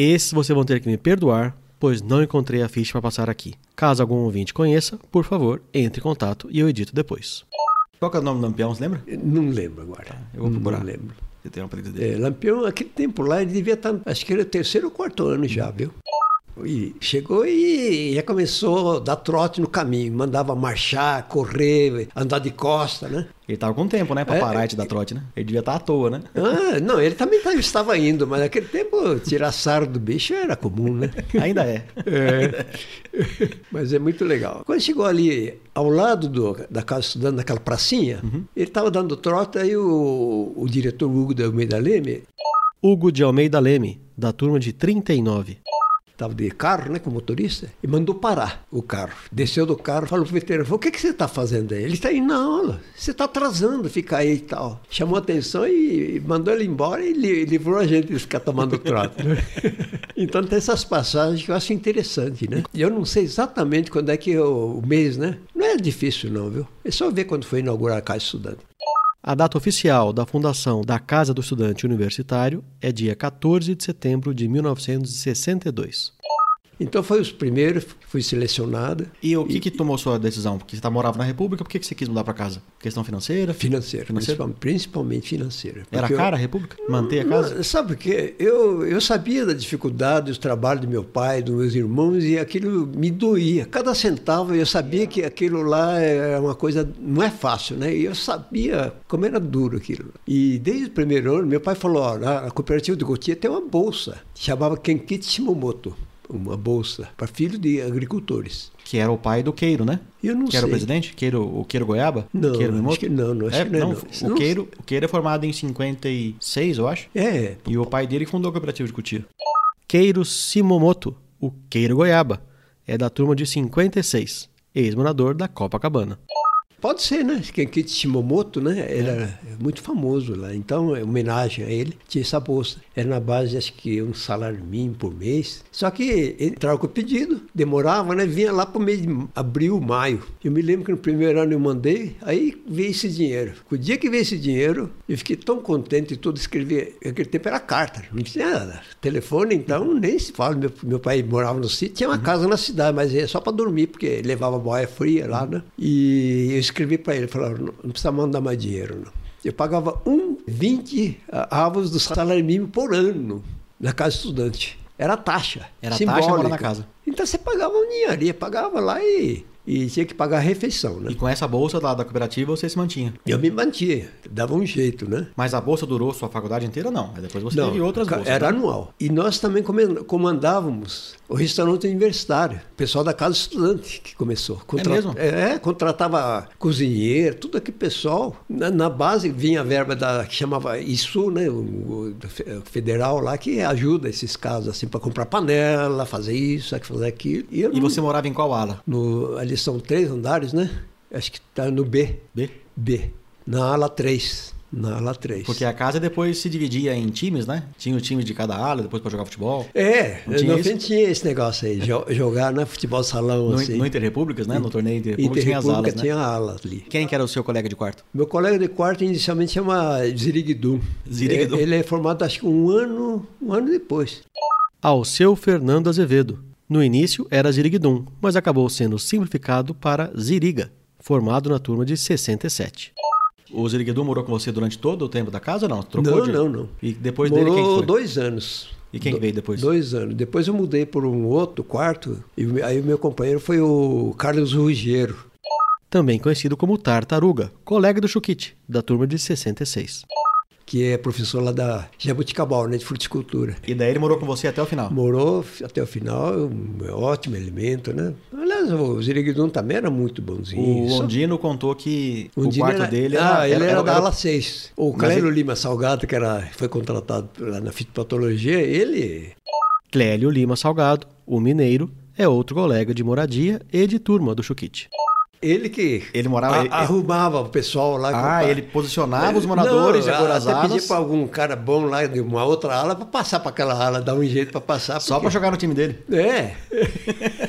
Esses vocês vão ter que me perdoar, pois não encontrei a ficha para passar aqui. Caso algum ouvinte conheça, por favor, entre em contato e eu edito depois. Qual que é o nome do Lampião, você lembra? não lembro agora. Tá, eu vou procurar. Não lembro. Você tem um apelido dele. É, Lampião, aquele tempo lá, ele devia estar, acho que era o terceiro ou quarto ano já, viu? E chegou e já começou a dar trote no caminho, mandava marchar, correr, andar de costa, né? Ele tava com tempo, né, pra É, parar e te dar trote, né? Ele devia estar à toa, né? Ah, não, ele também tá- estava indo, mas naquele tempo tirar sarro do bicho era comum, né? Ainda é. É. Mas é muito legal. Quando chegou ali ao lado do- da casa estudando, naquela pracinha, ele estava dando trote, aí o, o diretor Hugo de Almeida Leme Hugo de Almeida Leme, da turma de 39. Estava de carro, né, com motorista, e mandou parar o carro. Desceu do carro, falou pro veterano, falou, o que, que você está fazendo aí? Ele está indo na aula, você está atrasando, fica aí e tal. Chamou atenção e mandou ele embora e li- livrou a gente de ficar tomando trote. né? então tem essas passagens que eu acho interessante, né? E eu não sei exatamente quando é que é o, o mês, né? Não é difícil não, viu? É só ver quando foi inaugurar a Casa Estudante. A data oficial da fundação da Casa do Estudante Universitário é dia 14 de setembro de 1962. Então foi os primeiros, fui selecionada. E o que, que tomou sua decisão? Porque você tá, morava na República, por que, que você quis mudar para casa? Questão financeira? Financeira, Financeira? principal- principalmente financeira. Era cara a República? Manter a casa? Não, sabe quê? Eu, eu sabia da dificuldade, dos trabalhos do meu pai, dos meus irmãos, e aquilo me doía. Cada centavo eu sabia que aquilo lá é uma coisa, não é fácil, né? E eu sabia como era duro aquilo. E desde o primeiro ano, meu pai falou: ó, na na cooperativa de Gotia tem uma bolsa, chamava Kenkichi Shimomoto. Uma bolsa para filhos de agricultores. Que era o pai do Queiro, né? Eu não que era o sei. presidente? Queiro, o Queiro Goiaba? Não, Queiro acho que não, não, acho é, que não é não. O, Queiro, o Queiro é formado em 56, eu acho. É, E o pai dele fundou a cooperativa de Cotia. Queiro Simomoto, o Queiro Goiaba, é da turma de 56, ex-morador da Copacabana. Pode ser, né? Kenkichi Shimomoto, né? Era muito famoso lá. Então, em homenagem a ele, tinha essa bolsa. Era na base, acho que um salário mínimo por mês. Só que entrava com o pedido, demorava, né? Vinha lá para o mês de abril, maio. Eu me lembro que no primeiro ano eu mandei, aí veio esse dinheiro. O dia que veio esse dinheiro, eu fiquei tão contente e tudo. Escrevi, naquele tempo era carta, não tinha telefone, então nem se fala. Meu, meu pai morava no sítio, tinha uma casa na cidade, mas é só para dormir, porque levava boia fria lá, né? E eu escrevi para ele, falava, não, não precisa mandar mais dinheiro, não. Eu pagava 1,20 avos do salário mínimo por ano na casa estudante. Era taxa. Era simbólica. taxa morar na casa. Então você pagava um dinheirinho, pagava lá e, e tinha que pagar a refeição, né? E com essa bolsa lá da cooperativa você se mantinha. Eu me mantinha, dava um jeito, né? Mas a bolsa durou sua faculdade inteira? Não. Aí depois você teve outras bolsas. Era né? anual. E nós também comandávamos o restaurante universitário, o pessoal da casa estudante que começou. mesmo? É, contratava cozinheiro, tudo aquele pessoal. Na, na base vinha a verba da que chamava ISU, né, o, o federal lá, que ajuda esses casos assim para comprar panela, fazer isso, fazer aquilo. eu E você morava em qual ala? no, ali são três andares, né? Acho que está no B. B? B. Na ala 3. Na ala 3. Porque a casa depois se dividia em times, né? Tinha o time de cada ala, depois para jogar futebol. É, Não tinha no isso? fim tinha esse negócio aí, jo- jogar né, futebol salão No, assim. no Interrepúblicas, né? No torneio Interrepúblicas tinha as alas, né? tinha ala ali. Quem que era o seu colega de quarto? Meu colega de quarto inicialmente chama Ziriguidum. Ziriguidum. Ele é formado acho que um ano, um ano depois. Alceu Fernando Azevedo. No início era Ziriguidum, mas acabou sendo simplificado para Ziriga, formado na turma de 67. O Ziriguedu morou com você durante todo o tempo da casa ou não? Trocou não, de... não, não. E depois morou dele quem foi? dois anos. E quem Do, veio depois? Dois anos. Depois eu mudei por um outro quarto, e aí o meu companheiro foi o Carlos Ruggiero. Também conhecido como Tartaruga, colega do Chukite, da turma de 66 que é professor lá da Jabuticabal, né, de fruticultura. E daí ele morou com você até o final? Morou até o final, um ótimo elemento, né? Aliás, o Ziriguidum também era muito bonzinho. O Ondino contou que o, o quarto era, dele era... Ah, ele era, era da ala 6. O Clélio ele... Lima Salgado, que era, foi contratado lá na fitopatologia, ele... Clélio Lima Salgado, o mineiro, é outro colega de moradia e de turma do Chuquite. Ele que ele morava, a, arrumava o pessoal lá. Ah, ele posicionava ele, os moradores não, agora as alas. pedia para algum cara bom lá de uma outra ala para passar para aquela ala, dar um jeito para passar. Só para jogar no time dele. É.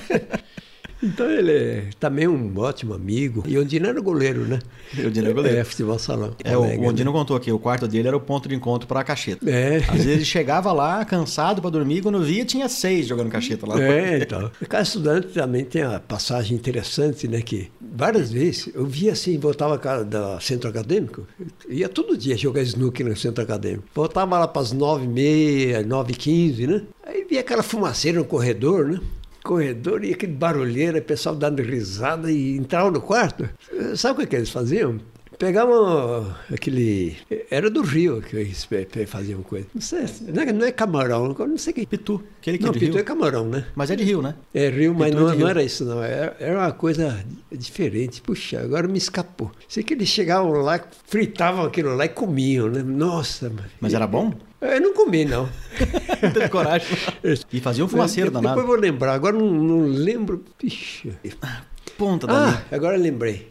Então ele é também um ótimo amigo. E o Ondino era goleiro, né? O Ondino era goleiro. É, futebol salão. É, colega, o Ondino né? contou aqui, o quarto dele era o ponto de encontro para a cacheta. É. Às vezes ele chegava lá, cansado para dormir, quando via tinha seis jogando cacheta lá. É, então. O cara estudante também tem a passagem interessante, né? Que várias vezes eu via assim, voltava da centro acadêmico, ia todo dia jogar snooker no centro acadêmico. Voltava lá para as nove e meia, nove e quinze, né? Aí via aquela fumaceira no corredor, né? Corredor e aquele barulheiro, o pessoal dando risada e entrava no quarto. Sabe o que eles faziam? Pegavam aquele. Era do Rio que eles faziam coisa. Não sei, não é, não é camarão, não sei o que. Pitu, aquele que Não, é de Pitu Rio. é camarão, né? Mas é de Rio, né? É Rio, mas não, é não, era isso, não. Era, era uma coisa diferente. Puxa, agora me escapou. Sei que eles chegavam lá, fritavam aquilo lá e comiam, né? Nossa, Mas era bom? Eu não comi, não. não teve coragem. E fazia um fumaceiro danado. Depois vou lembrar, agora não, não lembro. Pixa. Ponta da Ah, agora lembrei.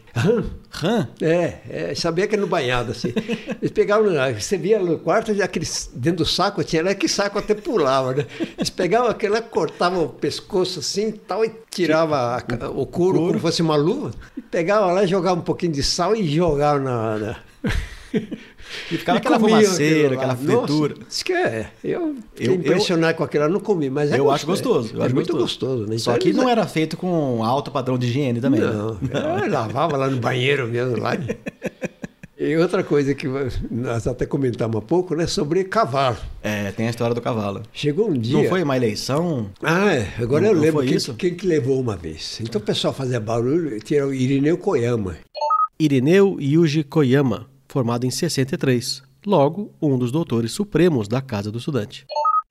Rã? É, é, sabia que era no banhado, assim. Eles pegavam, você via no quarto, aqueles, dentro do saco, tinha lá que saco até pulava, né? Eles pegavam aquele lá, cortavam o pescoço assim tal, e tirava a, o couro, couro, como fosse uma luva, e pegavam lá, jogavam um pouquinho de sal e jogavam na... na... E ficava e aquela fumaceira, aquela fritura. Nossa, isso que é. Eu fiquei impressionado eu, com aquilo, eu não comi, mas é Eu acho gostoso. Eu é acho muito gostoso. gostoso né? Só então, que não era feito com alto padrão de higiene também. Não, né? eu lavava lá no banheiro mesmo. Lá. E outra coisa que nós até comentamos há pouco, né? Sobre cavalo. É, tem a história do cavalo. Chegou um dia. Não foi uma eleição? Ah, é. Agora não, eu lembro quem, quem, que levou uma vez. Então o pessoal fazia barulho, tinha o Irineu Koyama. Irineu Yuji Koyama, formado em 63. Logo, um dos doutores supremos da Casa do Estudante.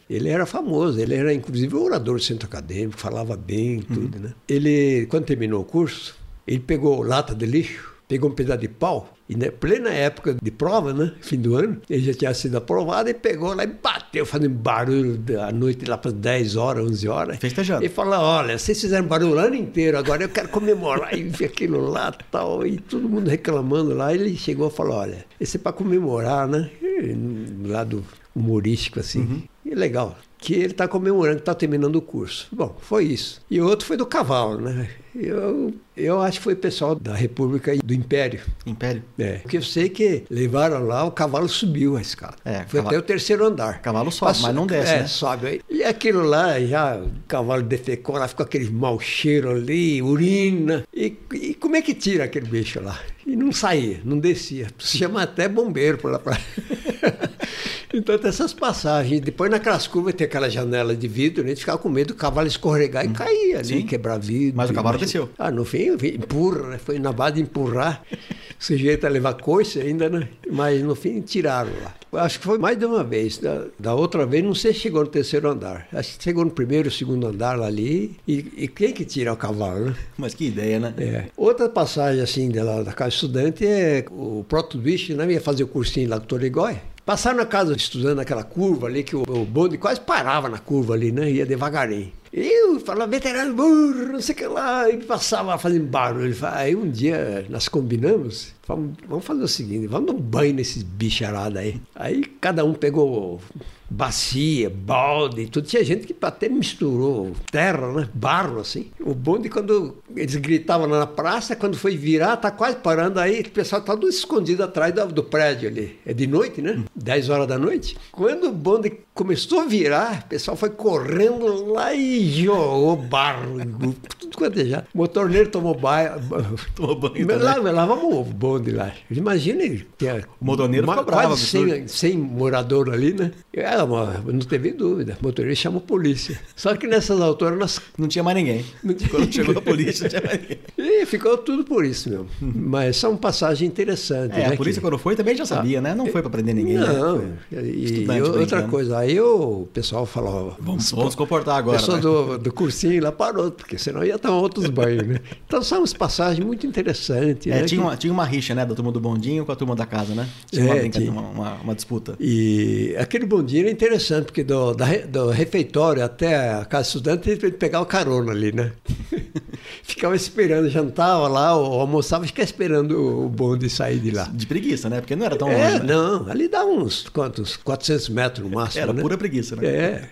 Ele era famoso, ele era inclusive orador do centro acadêmico, falava bem, tudo, uhum. né? Ele, quando terminou o curso, ele pegou lata de lixo, pegou um pedaço de pau, e na plena época de prova, né? Fim do ano, ele já tinha sido aprovado e pegou lá e bateu, fazendo barulho à noite, lá para 10 horas, 11 horas. Festejando. E falou: Olha, vocês fizeram barulho o ano inteiro, agora eu quero comemorar. e vi aquilo lá tal, e todo mundo reclamando lá. Ele chegou e falou: Olha, esse é para comemorar, né? Lado humorístico assim. Uhum. E legal que ele está comemorando que está terminando o curso. Bom, foi isso. E o outro foi do cavalo, né? Eu, eu acho que foi pessoal da República e do Império. Império? É. Porque eu sei que levaram lá, o cavalo subiu a escada. É, foi cavalo... até o terceiro andar. Cavalo sobe, Passou, mas não desce, é, né? sobe. E aquilo lá, já o cavalo defecou, lá ficou aquele mau cheiro ali, urina. E, e como é que tira aquele bicho lá? E não saía, não descia. Chama até bombeiro por lá pra... Então tem essas passagens. Depois naquelas curvas tem aquela janela de vidro, né? a gente ficava com medo do cavalo escorregar e hum. cair ali, Sim. quebrar vidro. Mas o cavalo desceu. Ah, no fim, empurra, né? Foi na base de empurrar. O sujeito a levar coice ainda, né? Mas no fim tiraram lá. Acho que foi mais de uma vez. Da, da outra vez, não sei se chegou no terceiro andar. Acho que chegou no primeiro, segundo andar ali. E, e quem que tira o cavalo, né? Mas que ideia, né? É. Outra passagem, assim, da, da casa estudante é o Proto Bicho, né? Ia fazer o cursinho lá com o Torigói. Passaram na casa estudando aquela curva ali, que o, o bonde quase parava na curva ali, né? Ia devagarinho. Eu falava, veterano burro, não sei o que lá, e passava fazendo barulho. Aí um dia nós combinamos, vamos fazer o seguinte, vamos dar um banho nesses bicharada aí. Aí cada um pegou bacia, balde, tudo. Tinha gente que até misturou terra, né? Barro, assim. O bonde, quando eles gritavam na praça, quando foi virar, tá quase parando aí, o pessoal tá tudo escondido atrás do, do prédio ali. É de noite, né? 10 horas da noite. Quando o bonde começou a virar, o pessoal foi correndo lá e jogou barro, tudo quanto é já. O motorneiro tomou banho. Tomou banho Lá, lavamos o bonde lá. Imagina, O motorneiro ficou bravo, quase 100, 100 moradores ali, né? É, uma- não teve dúvida. O motorista chamou a polícia. Só que nessas alturas nós Não tinha mais ninguém. Quando chegou a polícia, não tinha mais ninguém. E ficou tudo por isso mesmo. Mas são passagens interessantes. É, né, a polícia que- Ah, quando foi também já sabia, né? Não foi pra prender ninguém. Não, né? e, Estudante outra coisa, aí o pessoal falou. Vamos, vamos comportar A agora. pessoa né? do, do cursinho lá parou, porque senão ia tomar outros banhos, né? Então são umas passagens muito interessantes. É, né, tinha, uma, tinha uma rixa, né? Da turma do bondinho com a turma da casa, né? Tinha uma, É, brincadeira, tinha. uma, uma, uma disputa. E aquele bondinho era interessante, porque do, da do refeitório até a casa estudante, ele pegava carona ali, né? ficava esperando, jantava lá, ou almoçava, ficava esperando o bonde sair de lá. De preguiça, né? Porque não era tão É, longe, né? não, ali dá uns quantos? 400 metros no máximo. Era né? pura preguiça, né? É.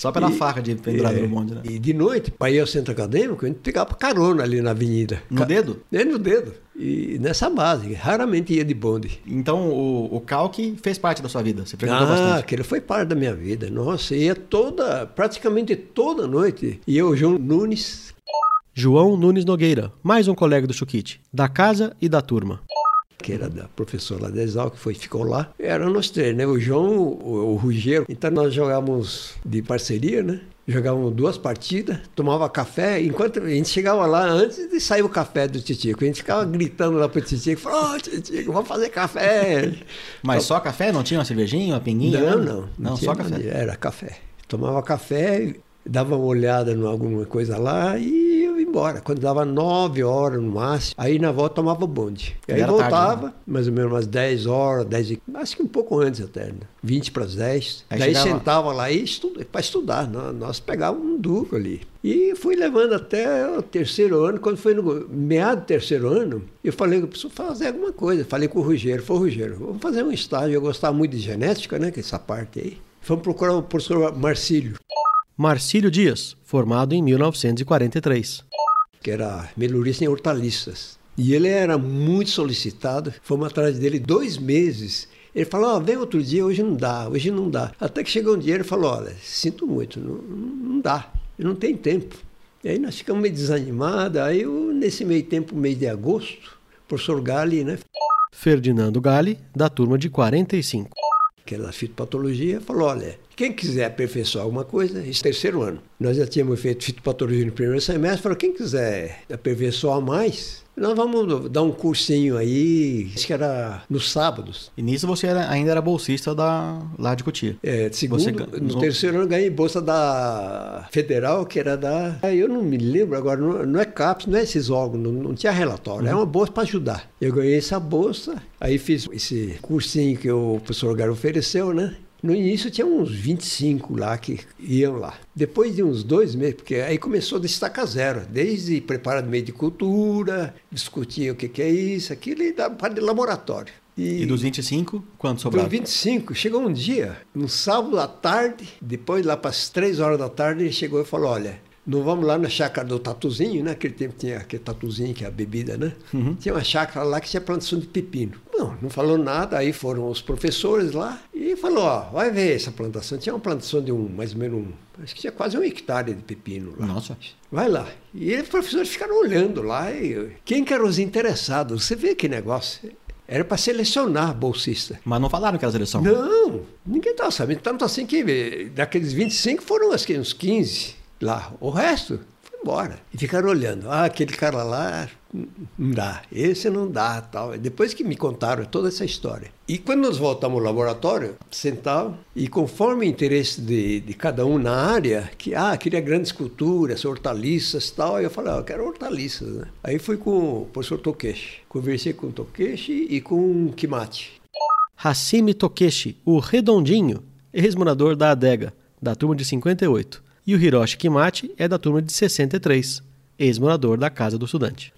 Só pela E- farra de pendurado é, no bonde, né? E de noite, para ir ao centro acadêmico, a gente pegava carona ali na avenida. No dedo? É, no dedo. E nessa base, raramente ia de bonde. Então o, o calque fez parte da sua vida. Você frequentou Ah, bastante. aquele foi parte da minha vida. Nossa, ia toda, praticamente toda noite. E eu, João Nunes, João Nunes Nogueira, mais um colega do Chuquite, da casa e da turma. Que era da professora Exal, que foi, ficou lá. Era nós três, né? O João, o, o Ruggiero. Então nós jogávamos de parceria, né? Jogávamos duas partidas, tomava café, enquanto a gente chegava lá antes de sair o café do Titico. A gente ficava gritando lá pro Titico, falou, ô Titico, vamos fazer café. Mas só café? Não tinha uma cervejinha, uma pinguinha? Não, não. Não, tinha só café. maneira, Era café. Tomava café, dava uma olhada em alguma coisa lá e embora. Quando dava nove horas no máximo, aí na volta tomava bonde. E aí Era tarde, voltava, né? mais ou menos umas 10 horas, 10 e... acho que um pouco antes até, né? 20 para as 10. Aí Daí chegava- sentava lá e estuda, para estudar. Nós, pegávamos um duro ali. E fui levando até o terceiro ano. Quando foi no meado do terceiro ano, eu falei que eu preciso fazer alguma coisa. Falei com o Rogério, falou, Rogério, vamos fazer um estágio. Eu gostava muito de genética, né? Que é essa parte aí. Fomos procurar o professor Marcílio, Marcílio Dias, formado em 1943. que era melhorista em hortaliças. E ele era muito solicitado. Fomos atrás dele dois meses. Ele falou, ó, vem outro dia, hoje não dá, hoje não dá. Até que chegou um dia ele falou, olha, sinto muito, não, não dá, não tem tempo. E aí nós ficamos meio desanimados. Aí eu, nesse meio tempo, mês de agosto, o professor Gali, né, Ferdinando Gale, da turma de 45. Que era da fitopatologia, falou, olha, quem quiser aperfeiçoar alguma coisa, esse terceiro ano. Nós já tínhamos feito fitopatologia no primeiro semestre, falou, quem quiser aperfeiçoar mais, nós vamos dar um cursinho aí, acho que era nos sábados. E nisso você era- ainda era bolsista da, lá de Cotia. É, segundo, Você no usou- terceiro ano ganhei bolsa da federal, que era da. ah, Eu não me lembro agora, não, não é CAPES, não é esses órgãos, não, não tinha relatório, é uma bolsa para ajudar. Eu ganhei essa bolsa, aí fiz esse cursinho que o professor Garo ofereceu, né? No início tinha uns 25 lá que iam lá. Depois de uns dois meses, porque aí começou a destacar zero, desde preparar meio de cultura, discutir o que, que é isso, aquilo, e da parte de laboratório. E dos 25, quanto Dos sobrava? 25, chegou um dia, um sábado à tarde, depois lá para as 3 horas da tarde, ele chegou e falou: Olha, não vamos lá na chácara do Tatuzinho, né? Aquele tempo tinha aquele Tatuzinho, que é a bebida, né? Tinha uma chácara lá que tinha plantação de pepino. Não, não falou nada, aí foram os professores lá e falou: Ó, vai ver essa plantação. Tinha uma plantação de um, mais ou menos um, acho que tinha quase um hectare de pepino lá. Nossa. Vai lá. E os professores ficaram olhando lá. E quem que eram os interessados? Você vê que negócio. Era para selecionar bolsista. Mas não falaram que era seleção. Não, ninguém estava sabendo. Tanto assim que eh, daqueles 25 foram acho que uns 15 lá. O resto foi embora. E ficaram olhando. Ah, aquele cara lá não dá. Esse não dá. tal. Depois que me contaram toda essa história. E quando nós voltamos ao laboratório, sentava e conforme o interesse de, de cada um na área, que ah, queria grandes culturas, hortaliças tal, eu falei, ah, eu quero hortaliças. Né? Aí fui com o professor Tokeshi. Conversei com o Tokeshi e com o Kimati. Hashimi Tokeshi, o Redondinho, ex-morador da adega, da turma de 58. E o Hiroshi Kimachi é da turma de 63, ex-morador da Casa do Estudante.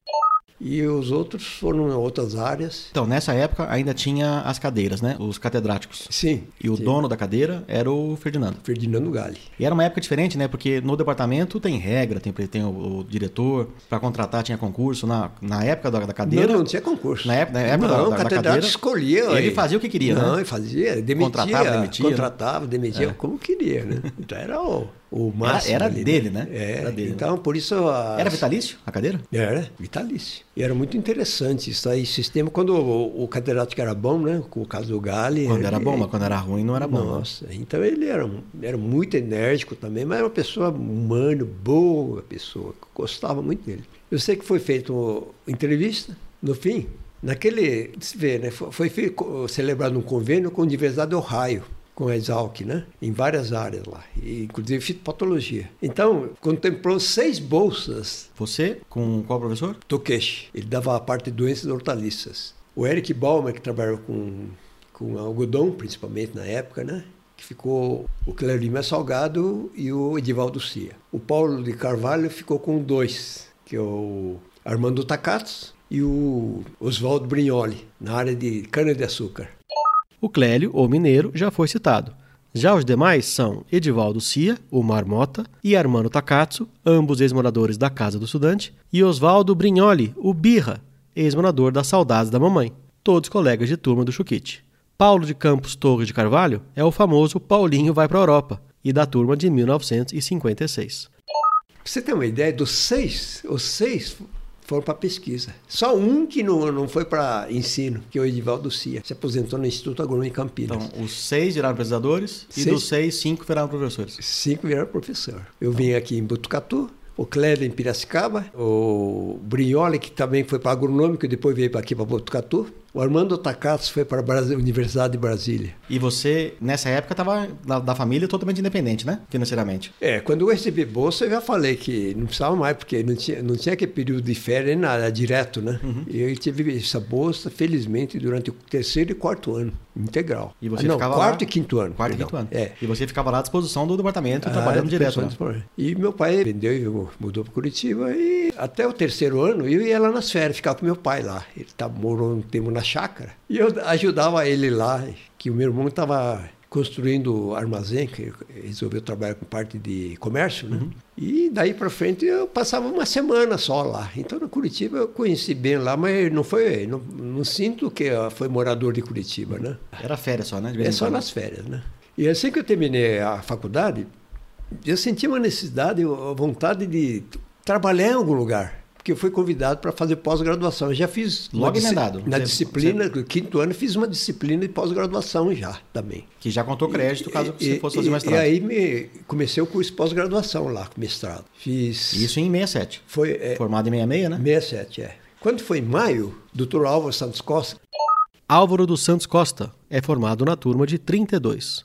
E os outros foram em outras áreas. Então, nessa época ainda tinha as cadeiras, né? Os catedráticos. Sim. E o sim. dono da cadeira era o Ferdinando. Ferdinando Gali. E era uma época diferente, né? Porque no departamento tem regra, tem, tem o, o diretor, para contratar tinha concurso. Na, na época da, da cadeira. Não, não tinha concurso. Na época, na época não, da, o da, da catedrático cadeira. escolhia. Ele aí. fazia o que queria, não, né? ele fazia, demitia. Contratava, demitia? Contratava, demitia, como queria, né? Então era o... o máximo. Era, era ali, dele, né? É, Era dele. então por isso. as- Era vitalício a cadeira? Era, vitalício. E era muito interessante isso aí, sistema. Quando o, o catedrático era bom, né? Com o caso do Gale. Quando era bom, mas quando era ruim não era bom. né? Nossa, então ele era, era muito enérgico também, mas era uma pessoa humana, boa pessoa. Gostava muito dele. Eu sei que foi feita uma entrevista, no fim, naquele. Se vê, né? Foi, foi celebrado um convênio com a Universidade do Ohio. Com a Exalc, né? Em várias áreas lá, inclusive fitopatologia. Então, contemplou seis bolsas Você, com qual professor? Tokeshi. Ele dava a parte de doenças hortaliças. O Eric Baumer, que trabalhou com, com algodão, principalmente na época, né? Que ficou o Clério Lima Salgado e o Edivaldo Cia. O Paulo de Carvalho ficou com dois, que é o Armando Takatsu e o Oswaldo Brignoli, na área de cana-de-açúcar. O Clélio, ou Mineiro, já foi citado. Já os demais são Edivaldo Cia, o Marmota, e Armando Takatsu, ambos ex-moradores da Casa do Estudante, e Oswaldo Brignoli, o Birra, ex-morador das Saudades da Mamãe, todos colegas de turma do Chuquite. Paulo de Campos Torres de Carvalho é o famoso Paulinho Vai para a Europa, e da turma de 1956. Pra você ter uma ideia, dos seis, os seis foram para pesquisa. Só um que não, não foi para ensino, que é o Edivaldo Cia. Se aposentou no Instituto Agrônomo em Campinas. Então, os seis viraram pesquisadores e Seis. dos seis, cinco viraram professores. Cinco viraram professor. Eu vim aqui em Botucatu, o Cléber em Piracicaba, o Brignoli, que também foi para agronômico, e depois veio para aqui para Botucatu. O Armando Takatsu foi para a Universidade de Brasília. E você, nessa época, estava da, da família totalmente independente, né? Financeiramente. É, quando eu recebi bolsa, eu já falei que não precisava mais, porque não tinha, não tinha aquele período de férias nem nada, era direto, né? Uhum. E eu tive essa bolsa, felizmente, durante o terceiro e quarto ano, integral. E você Ah, não, ficava quarto lá- e quinto ano. Quarto e perdão. quinto ano. É. E você ficava lá à disposição do departamento, Ah, trabalhando direto. Né? E meu pai vendeu e mudou para Curitiba e até o terceiro ano eu ia lá nas férias, ficava com meu pai lá. Ele tá, morou um tempo na chácara. E eu ajudava ele lá, que o meu irmão estava construindo armazém, que resolveu trabalhar com parte de comércio, né? E daí para frente eu passava uma semana só lá. Então na Curitiba eu conheci bem lá, mas não foi, não, não sinto que foi morador de Curitiba, né? Era férias só, né? É só nas férias, né? E assim que eu terminei a faculdade, eu senti uma necessidade, a vontade de trabalhar em algum lugar. Porque eu fui convidado para fazer pós-graduação. Eu já fiz. Logo disci- emendado. Na Você- disciplina, no quinto ano, fiz uma disciplina de pós-graduação já também. Que já contou crédito caso E- você fosse e- fazer mestrado. E aí me, comecei o curso pós-graduação lá, com mestrado. Fiz. Isso em 67. Foi, é, Formado em 66, né? 67, é. Quando foi em maio, doutor Álvaro Santos Costa, Álvaro dos Santos Costa é formado na turma de 32.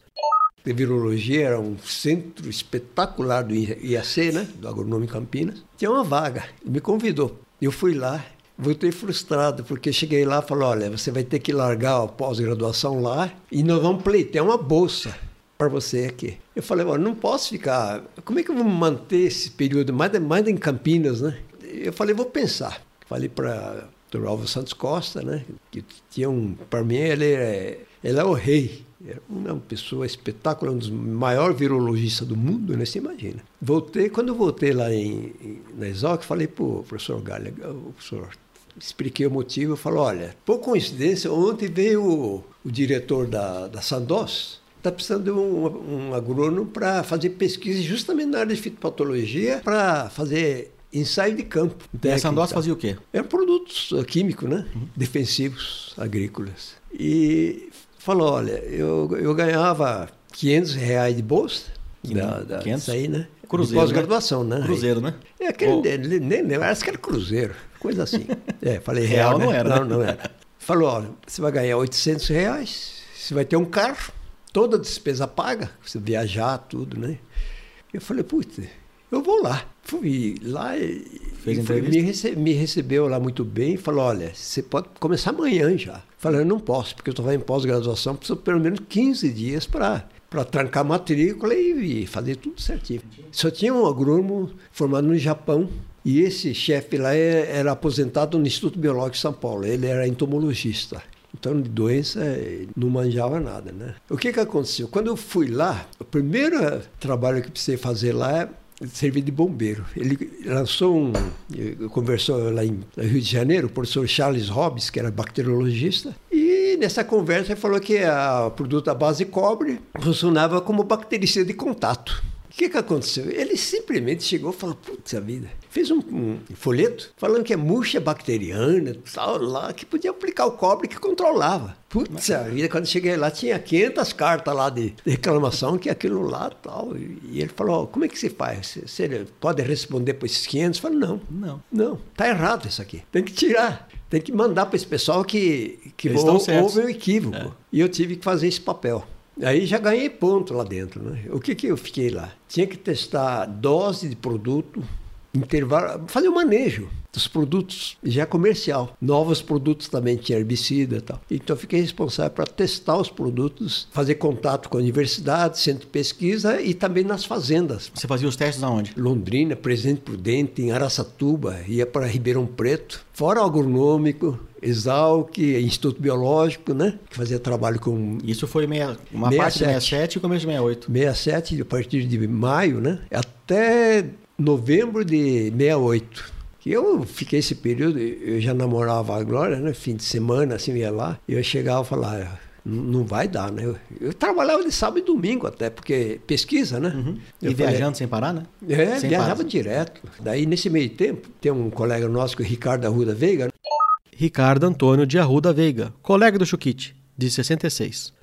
De virologia, era um centro espetacular do IAC, né? Do Agronômico Campinas. Tinha uma vaga, ele me convidou. Eu fui lá, voltei frustrado, porque cheguei lá e falei, olha, você vai ter que largar a pós-graduação lá e nós vamos pleitear uma bolsa para você aqui. Eu falei, olha, não posso ficar, como é que eu vou manter esse período, mais, mais em Campinas, né? Eu falei, vou pensar. Falei para o Álvaro Santos Costa, né? Que tinha um, para mim ele é, ele é o rei. Era uma pessoa espetacular, um dos maiores virologistas do mundo, né? Você imagina. Voltei, quando voltei lá em, em, na Exalc, falei para o professor Galha, o professor, expliquei o motivo, eu falei, olha, por coincidência, ontem veio o, o diretor da, da Sandoz, está precisando de um, um agrônomo para fazer pesquisa justamente na área de fitopatologia, para fazer ensaio de campo. E a Sandoz fazia o quê? Eram produtos uh, químicos, né? Uhum. Defensivos agrícolas. E falou, olha, eu, eu ganhava 500 reais de bolsa. Da, da, 500? Isso aí, né? Cruzeiro, Pós-graduação, né? Cruzeiro, né? É aquele, oh. nem, lembro, acho que era cruzeiro, coisa assim. É, falei real, real, não né? era. Não, não era. Falou, olha, você vai ganhar 800 reais, você vai ter um carro, toda a despesa paga, você viajar, tudo, né? Eu falei, putz, eu vou lá. Fui lá e, Fez me, rece, me, recebeu lá muito bem e falou, olha, você pode começar amanhã já. Falei, eu não posso, porque eu estou em pós-graduação, preciso pelo menos 15 dias para para trancar a matrícula e, e, fazer tudo certinho. Só tinha um agrônomo formado no Japão e esse chefe lá era aposentado no Instituto Biológico de São Paulo. Ele era entomologista. Então, de doença, não manjava nada, né? O que que aconteceu? Quando eu fui lá, o primeiro trabalho que precisei fazer lá é servir de bombeiro. Ele lançou um... Conversou lá em Rio de Janeiro, o professor Charles Hobbes, que era bacteriologista, e nessa conversa ele falou que o produto à base de cobre funcionava como bactericida de contato. Que, que aconteceu? Ele simplesmente chegou e falou, putz, a vida. Fez um, um, folheto falando que é murcha bacteriana, tal, lá, que podia aplicar o cobre que controlava. Putz, a vida, quando cheguei lá, tinha 500 cartas lá de, de reclamação que aquilo lá tal. E ele falou, como é que se faz? Você pode responder para esses 500? Eu falei, não, não, não, tá errado isso aqui. Tem que tirar. Tem que mandar para esse pessoal que, que houve um equívoco. É. E eu tive que fazer esse papel. Aí já ganhei ponto lá dentro. Né? O que, que eu fiquei lá? Tinha que testar dose de produto, intervalo, fazer o manejo dos produtos já comercial. Novos produtos também tinha herbicida e tal. Então eu fiquei responsável para testar os produtos, fazer contato com a universidade, centro de pesquisa e também nas fazendas. Você fazia os testes aonde? Londrina, Presidente Prudente, em Araçatuba, ia para Ribeirão Preto, fora agronômico, Exalc, Instituto Biológico, né? Que fazia trabalho com. Isso foi meia, uma 67. parte de 67 e começo de 68. 67, a partir de maio, né? Até novembro de 68. Eu fiquei esse período, eu já namorava a Glória, né? Fim de semana, assim, ia lá. E eu chegava e falava, não vai dar, né? Eu, eu, trabalhava de sábado e domingo até, porque pesquisa, né? Uhum. E viajando falei, sem parar, né? É, sem viajava parar. direto. Daí, nesse meio tempo, tem um colega nosso, que é o Ricardo Arruda Veiga. Ricardo Antônio de Arruda Veiga, colega do Chuquite, de 66.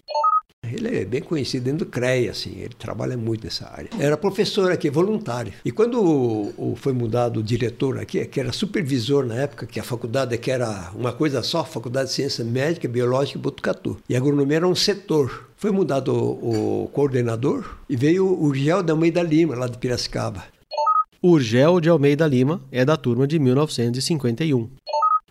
Ele é bem conhecido dentro do CREA, assim, ele trabalha muito nessa área. Era professor aqui, voluntário. E quando o, o, foi mudado o diretor aqui, que era supervisor na época, que a faculdade que era uma coisa só, Faculdade de Ciência Médica, Biológica e Botucatu. E a agronomia era um setor. Foi mudado o, o coordenador e veio o Urgel de Almeida Lima, lá de Piracicaba. Urgel de Almeida Lima é da turma de 1951.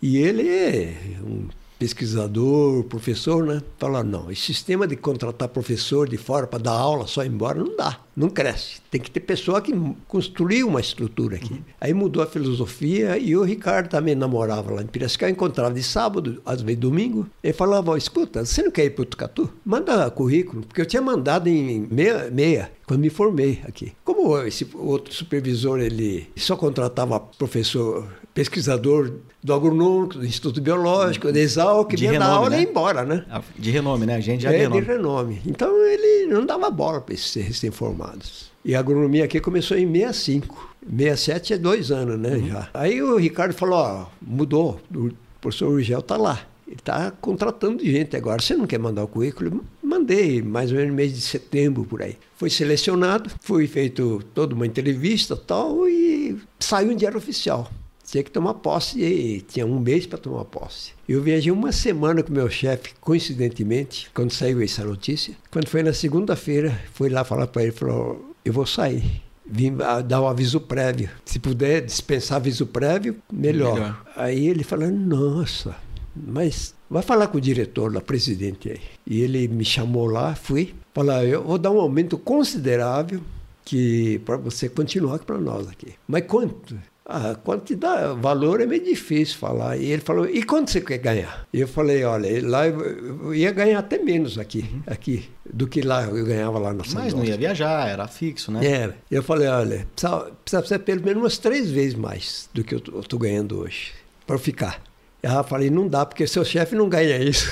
E ele é um pesquisador, professor, né? Falaram, não, esse sistema de contratar professor de fora para dar aula só embora não dá, não cresce. Tem que ter pessoa que construiu uma estrutura aqui. Uhum. Aí mudou a filosofia e o Ricardo também namorava lá em Piracicaba, encontrava de sábado, às vezes domingo. Ele falava, escuta, você não quer ir para o Tucatu? Manda currículo, porque eu tinha mandado em meia, meia quando me formei aqui. Como esse outro supervisor, ele só contratava professor pesquisador do agronômico, do Instituto Biológico, da Exalc, de renome, aula né? e ia embora, né? Ah, de renome, né? A gente já é, de renome. de renome. Então ele não dava bola para esses recém-formados. E a agronomia aqui começou em 65. 67 é dois anos, né, uhum. já. Aí o Ricardo falou, ó, mudou, o professor Urgel tá lá. Ele está contratando gente agora. Você não quer mandar o currículo? Mandei, mais ou menos no mês de setembro, por aí. Foi selecionado, foi feito toda uma entrevista tal, e saiu em diário oficial tinha que tomar posse e tinha um mês para tomar posse. Eu viajei uma semana com meu chefe, coincidentemente, quando saiu essa notícia. Quando foi na segunda-feira, fui lá falar para ele, falou, eu vou sair. Vim dar um aviso prévio. Se puder dispensar aviso prévio, melhor. melhor. Aí ele falou, nossa, mas vai falar com o diretor da presidente aí. E ele me chamou lá, fui. Falar, eu vou dar um aumento considerável que para você continuar para nós aqui. Mas quanto? A quantidade, valor é meio difícil falar. E ele falou, e quanto você quer ganhar? E eu falei, olha, lá eu ia ganhar até menos aqui, uhum. aqui do que lá eu ganhava lá na Mas não ia viajar, era fixo, né? Era. Eu falei, olha, precisa, precisa ser pelo menos umas três vezes mais do que eu estou ganhando hoje, para ficar. Eu falei, não dá, porque seu chefe não ganha isso.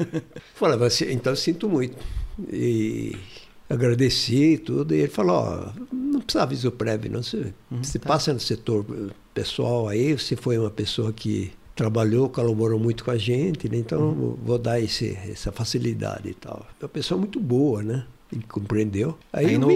falei, então eu sinto muito. E agradeci tudo. E ele falou, ó, não precisa aviso prévio, não. Você, uhum, você tá. passa no setor pessoal aí, você foi uma pessoa que trabalhou, colaborou muito com a gente, né? então uhum. vou dar esse, essa facilidade e tal. É uma pessoa muito boa, né? Ele compreendeu. Aí, Aí no,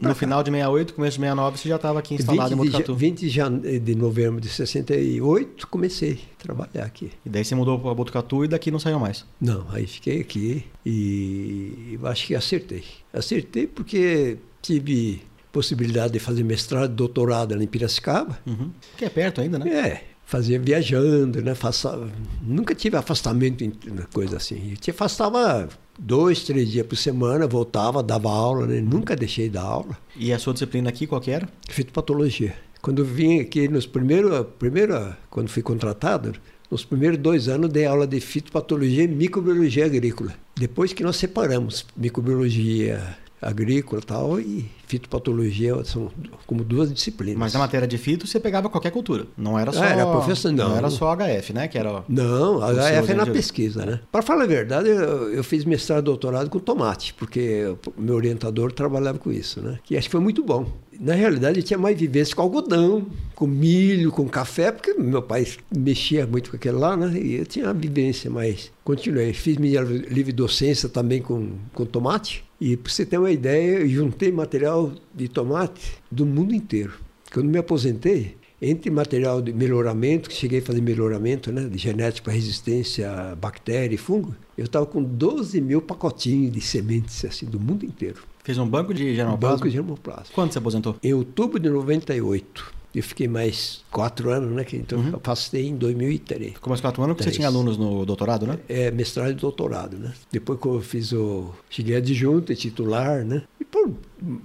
no final de 68, começo de 69, você já estava aqui instalado 20 em Botucatu. 20 de, de novembro de 68, comecei a trabalhar aqui. E daí você mudou para Botucatu e daqui não saiu mais? Não, aí fiquei aqui e acho que acertei. Acertei porque tive possibilidade de fazer mestrado doutorado em Piracicaba. Uhum. Que é perto ainda, né? É, fazia viajando, né? Faça... Nunca tive afastamento, coisa assim. Eu te afastava dois, três dias por semana, voltava, dava aula, né? Nunca deixei de dar aula. E a sua disciplina aqui, qual que era? Fitopatologia. Quando vim aqui, nos primeiros, primeiro, quando fui contratado, nos primeiros dois anos dei aula de fitopatologia e microbiologia agrícola. Depois que nós separamos microbiologia agrícola tal, e fitopatologia são como duas disciplinas. Mas na matéria de fito você pegava qualquer cultura, não era só. Ah, era professor, não. não era só HF, né? Que era. Não, HF é na pesquisa, né? Para falar a verdade, eu, eu fiz mestrado e doutorado com tomate, porque meu orientador trabalhava com isso, né? Que acho que foi muito bom. Na realidade, eu tinha mais vivência com algodão, com milho, com café, porque meu pai mexia muito com aquele lá, né? E eu tinha uma vivência mais. Continuei. Fiz minha livre docência também com, com tomate. E para você ter uma ideia, eu juntei material de tomate do mundo inteiro. Quando me aposentei, entre material de melhoramento, que cheguei a fazer melhoramento né, de genética para resistência a bactéria e fungo, eu estava com 12 mil pacotinhos de sementes assim, do mundo inteiro. Fez um banco de germoplasma? Banco de germoplasma. Quando você aposentou? Em outubro de 98. Eu fiquei mais quatro anos, né? Então uhum. eu passei em 2003. Ficou mais quatro anos porque você tinha alunos no doutorado, né? É, mestrado e doutorado, né? Depois que eu fiz o... Cheguei adjunto e titular, né? E por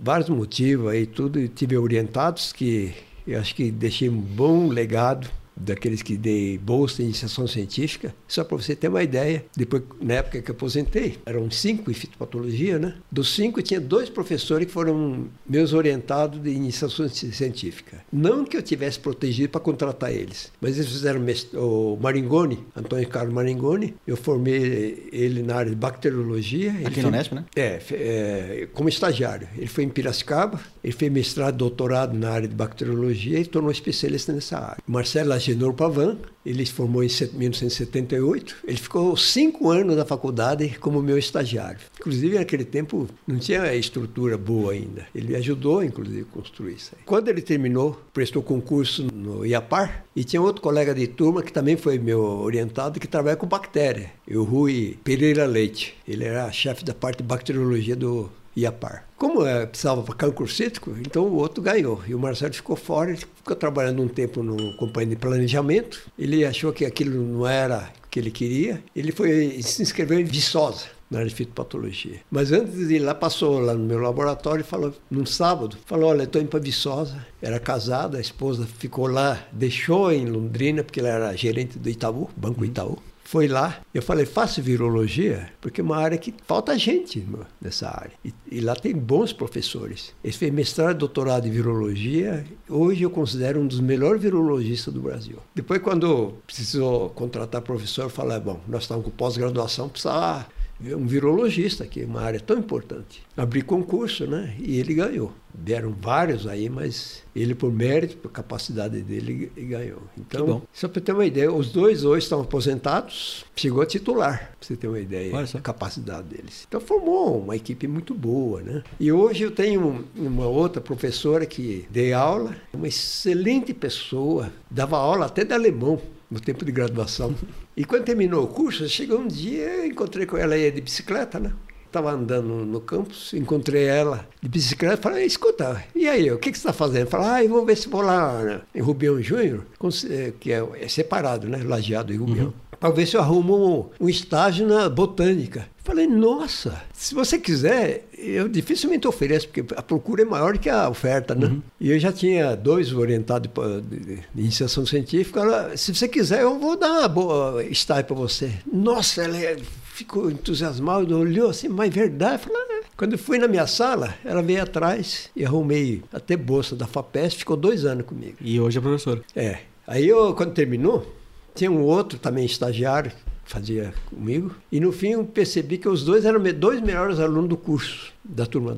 vários motivos aí tudo, tive orientados que eu acho que deixei um bom legado daqueles que dei bolsa de iniciação científica, só para você ter uma ideia. Depois, na época que eu aposentei, eram cinco em fitopatologia, né? Dos cinco, tinha dois professores que foram meus orientados de iniciação científica. Não que eu tivesse protegido para contratar eles, mas eles fizeram o Maringoni, Antônio Carlos Maringoni. Eu formei ele na área de bacteriologia. Aqui no Unesp, né? É, é, como estagiário. Ele foi em Piracicaba, ele fez mestrado doutorado na área de bacteriologia e tornou especialista nessa área. Marcelo Agenor Pavan, ele se formou em 1978. Ele ficou cinco anos na faculdade como meu estagiário. Inclusive, naquele tempo, não tinha estrutura boa ainda. Ele ajudou, inclusive, a construir isso. Aí. Quando ele terminou, prestou concurso no IAPAR, e tinha outro colega de turma que também foi meu orientado, que trabalha com bactéria, o Rui Pereira Leite. Ele era chefe da parte de bacteriologia do IAPAR. Como é, precisava para cancro cítrico, então o outro ganhou. E o Marcelo ficou fora, ele ficou trabalhando um tempo no companhia de planejamento. Ele achou que aquilo não era o que ele queria. Ele foi se inscreveu em Viçosa, na área de fitopatologia. Mas antes de ir lá, passou lá no meu laboratório e falou, num sábado, falou, olha, estou indo para Viçosa. Era casada, a esposa ficou lá, deixou em Londrina, porque ela era gerente do Itaú, Banco Itaú foi lá. Eu falei, faço virologia, porque é uma área que falta gente nessa área. E, e lá tem bons professores. Ele fez mestrado e doutorado em virologia. Hoje eu considero um dos melhores virologistas do Brasil. Depois, quando precisou contratar professor, eu falei, bom, nós estamos com pós-graduação, precisava um virologista, que é uma área tão importante. Abri concurso, né? E ele ganhou. Deram vários aí, mas ele, por mérito, por capacidade dele, ganhou. Então, só para ter uma ideia, os dois hoje estão aposentados, chegou a titular, para você ter uma ideia da capacidade deles. Então, formou uma equipe muito boa, né? E hoje eu tenho uma outra professora que dei aula, uma excelente pessoa, dava aula até de alemão no tempo de graduação. E quando terminou o curso, chegou um dia, encontrei com ela aí de bicicleta, né? Estava andando no campus, encontrei ela de bicicleta, falei, escuta, e aí, o que, que você está fazendo? Falei, ah, eu vou ver se vou lá né, em Rubião Júnior, eh, que é, é, separado, né? Lajeado e Rubião. Uhum. Para ver se eu arrumo um, um estágio na botânica. Falei, nossa, se você quiser, eu dificilmente ofereço, porque a procura é maior que a oferta, né? Uhum. E eu já tinha dois orientados de, iniciação científica. Ela, se você quiser, eu vou dar uma boa estágio para você. Nossa, ela é, ficou entusiasmada, olhou assim, mas verdade? Falei, ah, é. Quando eu fui na minha sala, ela veio atrás e arrumei até bolsa da FAPESP, ficou dois anos comigo. E hoje é professor? É. Aí eu, quando terminou, tinha um outro também estagiário, fazia comigo. E no fim eu percebi que os dois eram dois melhores alunos do curso, da turma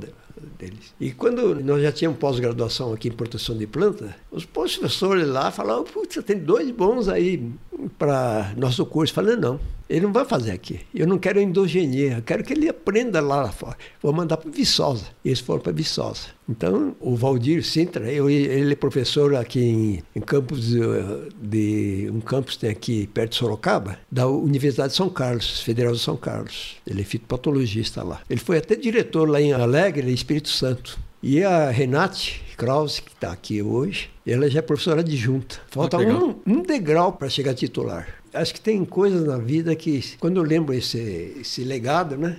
deles. E quando nós já tínhamos pós-graduação aqui em proteção de planta, os professores lá falavam, putz, tem dois bons aí para nosso curso. Eu falei, não, ele não vai fazer aqui. Eu não quero endogenia, eu quero que ele aprenda lá fora. Vou mandar para Viçosa. Eles foram para Viçosa. Então, o Valdir Sintra, eu, ele é professor aqui em, em campus de, de, um campus tem aqui perto de Sorocaba, da Universidade de São Carlos, Federal de São Carlos. Ele é fitopatologista lá. Ele foi até diretor lá em Alegre, Espírito Santo. E a Renate Krause, que está aqui hoje, ela já é professora adjunta. Falta ah, um, um degrau para chegar titular. Acho que tem coisas na vida que, quando eu lembro esse, esse legado, né?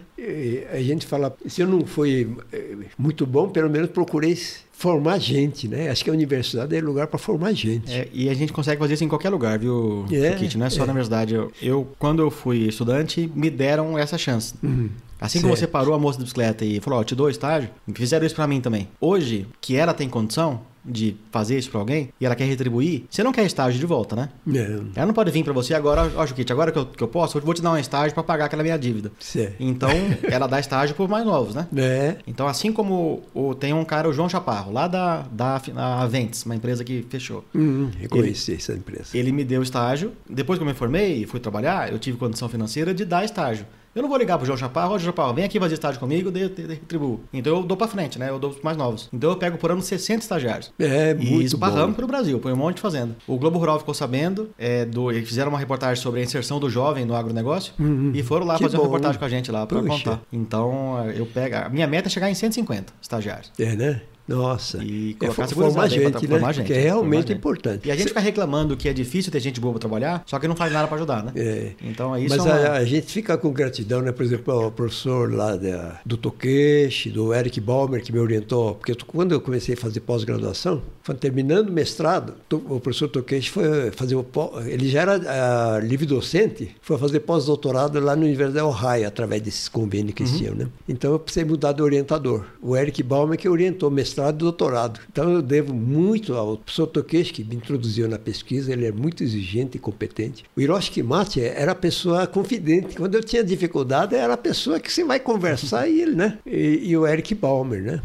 A gente fala, se eu não fui eh, muito bom, pelo menos procurei formar gente, né? Acho que a universidade é lugar para formar gente. É, e a gente consegue fazer isso em qualquer lugar, viu, é, Kit? Não é só é. na universidade. Eu, eu, quando eu fui estudante, me deram essa chance. Uhum. Assim certo. como você parou a moça da bicicleta e falou, ó, te dou estágio, fizeram isso para mim também. Hoje, que ela tem condição, de fazer isso para alguém e ela quer retribuir, você não quer estágio de volta, né? É. Ela não pode vir para você agora, ó, Juquite, agora que eu, que eu posso, eu vou te dar um estágio para pagar aquela minha dívida. Certo. Então, ela dá estágio por mais novos, né? É. Então, assim como o, tem um cara, o João Chaparro, lá da, da Aventes, uma empresa que fechou. Hum, reconheci essa empresa. Ele me deu estágio. Depois que eu me formei e fui trabalhar, eu tive condição financeira de dar estágio. Eu não vou ligar pro João Chaparro, ó, João Chaparro, vem aqui fazer estágio comigo, de, de, de, retribuo. Então eu dou pra frente, né? Eu dou pros mais novos. Então eu pego por ano 60 estagiários. É, muito E esparramos pro Brasil, põe um monte de fazenda. O Globo Rural ficou sabendo, é, do, eles fizeram uma reportagem sobre a inserção do jovem no agronegócio uhum. e foram lá que fazer bom. uma reportagem com a gente lá pra Puxa. contar. Então eu pego. A minha meta é chegar em 150 estagiários. É, né? Nossa. E colocar é, formar gente, né? Formar gente, que é realmente importante. E a gente fica reclamando que é difícil ter gente boa para trabalhar, só que não faz nada para ajudar, né? É. Então é isso. Mas é uma... a, a, gente fica com gratidão, né? Por exemplo, o professor lá da, do Toqueche, do Eric Balmer, que me orientou, porque quando eu comecei a fazer pós-graduação, terminando o mestrado, o professor Toqueche foi fazer o ele já era uh, livre docente, foi fazer pós-doutorado lá no Universidade de Ohio, através desses convênios que uhum. tinham, né? Então eu precisei mudar de orientador. O Eric Balmer que orientou o mestrado mestrado e doutorado. Então eu devo muito ao professor Tokeshi, que me introduziu na pesquisa, ele é muito exigente e competente. O Hiroshi Kimati era a pessoa confidente. Quando eu tinha dificuldade, era a pessoa que você vai conversar e ele, né? E, e o Eric Balmer, né?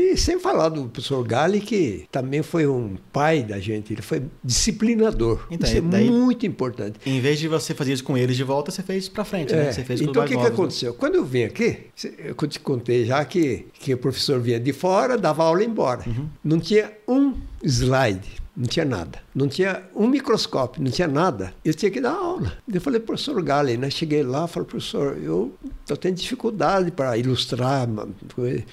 E sem falar do professor Gali, que também foi um pai da gente, ele foi disciplinador. Então, isso é daí, muito importante. Em vez de você fazer isso com eles de volta, você fez para frente, né? é. né? Você fez então, o que, que né? aconteceu? Né? Quando eu vim aqui, eu te contei já que, que o professor vinha de fora, dava aula e embora. Uhum. Não tinha um slide, não tinha nada. Não tinha um microscópio, não tinha nada. Eu tinha que dar aula. Eu falei, professor Galen, né? Cheguei lá, falei, professor, eu estou tendo dificuldade para ilustrar.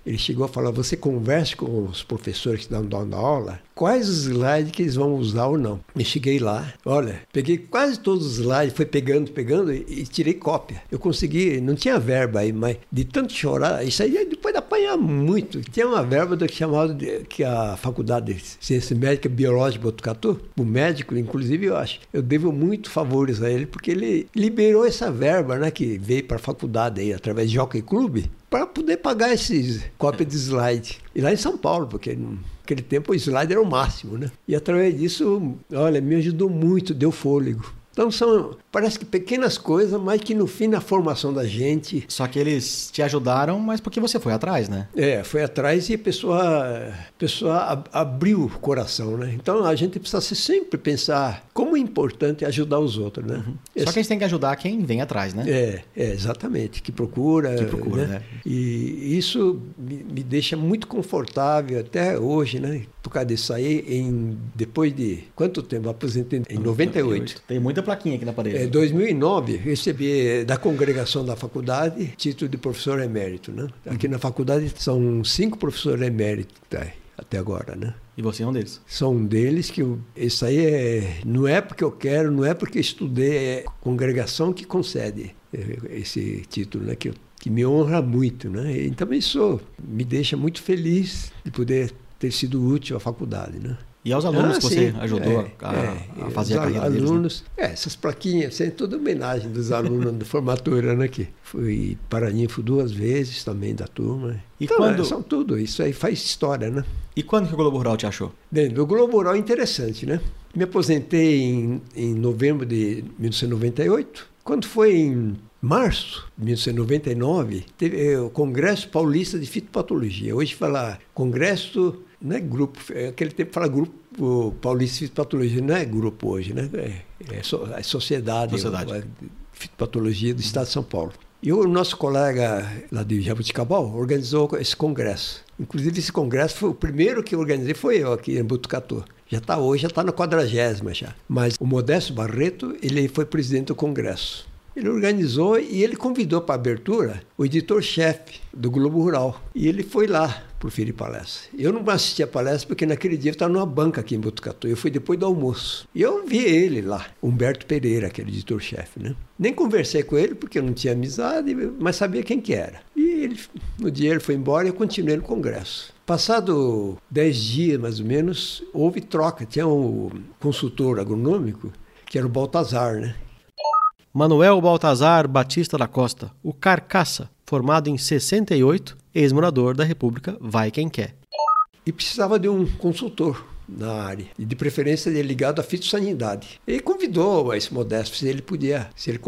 Ele chegou a falar, você converse com os professores que estão dando aula, quais os slides que eles vão usar ou não. E cheguei lá, olha, peguei quase todos os slides, fui pegando, pegando e, e tirei cópia. Eu consegui, não tinha verba aí, mas de tanto chorar, isso aí depois de apanhar muito. Tinha uma verba do que chamava de, que a Faculdade de Ciência Médica Biológica Botucatu, o médico, inclusive, eu acho, eu devo muito favores a ele, porque ele liberou essa verba, né, que veio para a faculdade aí, através de Jockey Club, para poder pagar esses cópias de slide. E lá em São Paulo, porque naquele tempo o slide era o máximo, né? E através disso, olha, me ajudou muito, deu fôlego. Então são, parece que pequenas coisas, mas que no fim na formação da gente. Só que eles te ajudaram, mas porque você foi atrás, né? É, foi atrás e a pessoa, a pessoa abriu o coração, né? Então a gente precisa sempre pensar como é importante ajudar os outros, né? Uhum. Esse... Só que a gente tem que ajudar quem vem atrás, né? É, é exatamente, que procura. Que procura, né? né? E isso me, me deixa muito confortável até hoje, né? Por causa disso aí, em, depois de quanto tempo? Aposentei em 98. Tem muita plaquinha aqui na parede. Em 2009, recebi da congregação da faculdade título de professor emérito. Né? Aqui na faculdade são cinco professores eméritos tá, até agora. Né? E você é um deles? Sou um deles que eu, isso aí é, não é porque eu quero, não é porque estudei, é a congregação que concede é, esse título, né? que, que me honra muito. Né? Então isso me deixa muito feliz de poder ter sido útil à faculdade. Né? E aos alunos ah, que você ajudou é, a, é, a, fazer a carreira alunos, deles, né? é, essas plaquinhas, é toda homenagem dos alunos de formatura né, aqui. Fui paraninfo duas vezes também da turma. E então, quando... É, são tudo, isso aí faz história, né? E quando que o Globo Rural te achou? Bem, do Globo Rural é interessante, né? Me aposentei em, em novembro de 1998. Quando foi em março de 1999, teve o Congresso Paulista de Fitopatologia. Hoje fala Congresso não é grupo, é aquele tempo fala grupo paulista de patologia, não é grupo hoje, né? É, é, so, é sociedade, sociedade. É, patologia do Estado de São Paulo. E o nosso colega lá de Jabuticabal organizou esse congresso. Inclusive esse congresso foi o primeiro que eu organizei foi eu aqui em Butucatu. Já está hoje, já está na quadragésima já. Mas o Modesto Barreto, ele foi presidente do congresso. Ele organizou e ele convidou para a abertura o editor-chefe do Globo Rural. E ele foi lá proferir palestra. Eu não assisti a palestra porque naquele dia eu estava numa banca aqui em Botucatu. Eu fui depois do almoço. E eu vi ele lá, Humberto Pereira, aquele editor-chefe, né? Nem conversei com ele porque eu não tinha amizade, mas sabia quem que era. E ele, no dia ele foi embora e eu continuei no congresso. Passado dez dias, mais ou menos, houve troca. Tinha um consultor agronômico, que era o Baltazar, né? Manuel Baltazar Batista da Costa, o Carcaça, formado em 68, ex-morador da República Vai Quem Quer. E precisava de um consultor na área, e de preferência ligado à fitossanidade. Ele convidou esse Modesto se ele podia, se ele,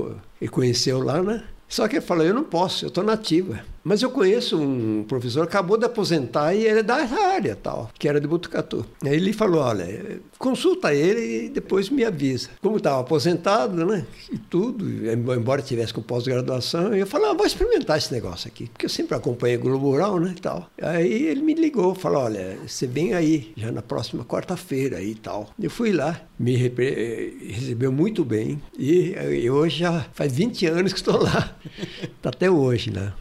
ele conheceu lá, né? Só que ele falou, eu não posso, eu estou nativa. Mas eu conheço um professor acabou de aposentar e ele é da área tal, que era de Botucatu. Aí ele falou, olha, consulta ele e depois me avisa. Como estava aposentado, né, e tudo, embora tivesse com pós-graduação, eu falei, ah, vou experimentar esse negócio aqui, porque eu sempre acompanhei Globo Rural, né, e tal. Aí ele me ligou, falou, olha, você vem aí, já na próxima quarta-feira e tal. Eu fui lá, me recebeu muito bem e hoje já faz 20 anos que estou lá, tá até hoje, né.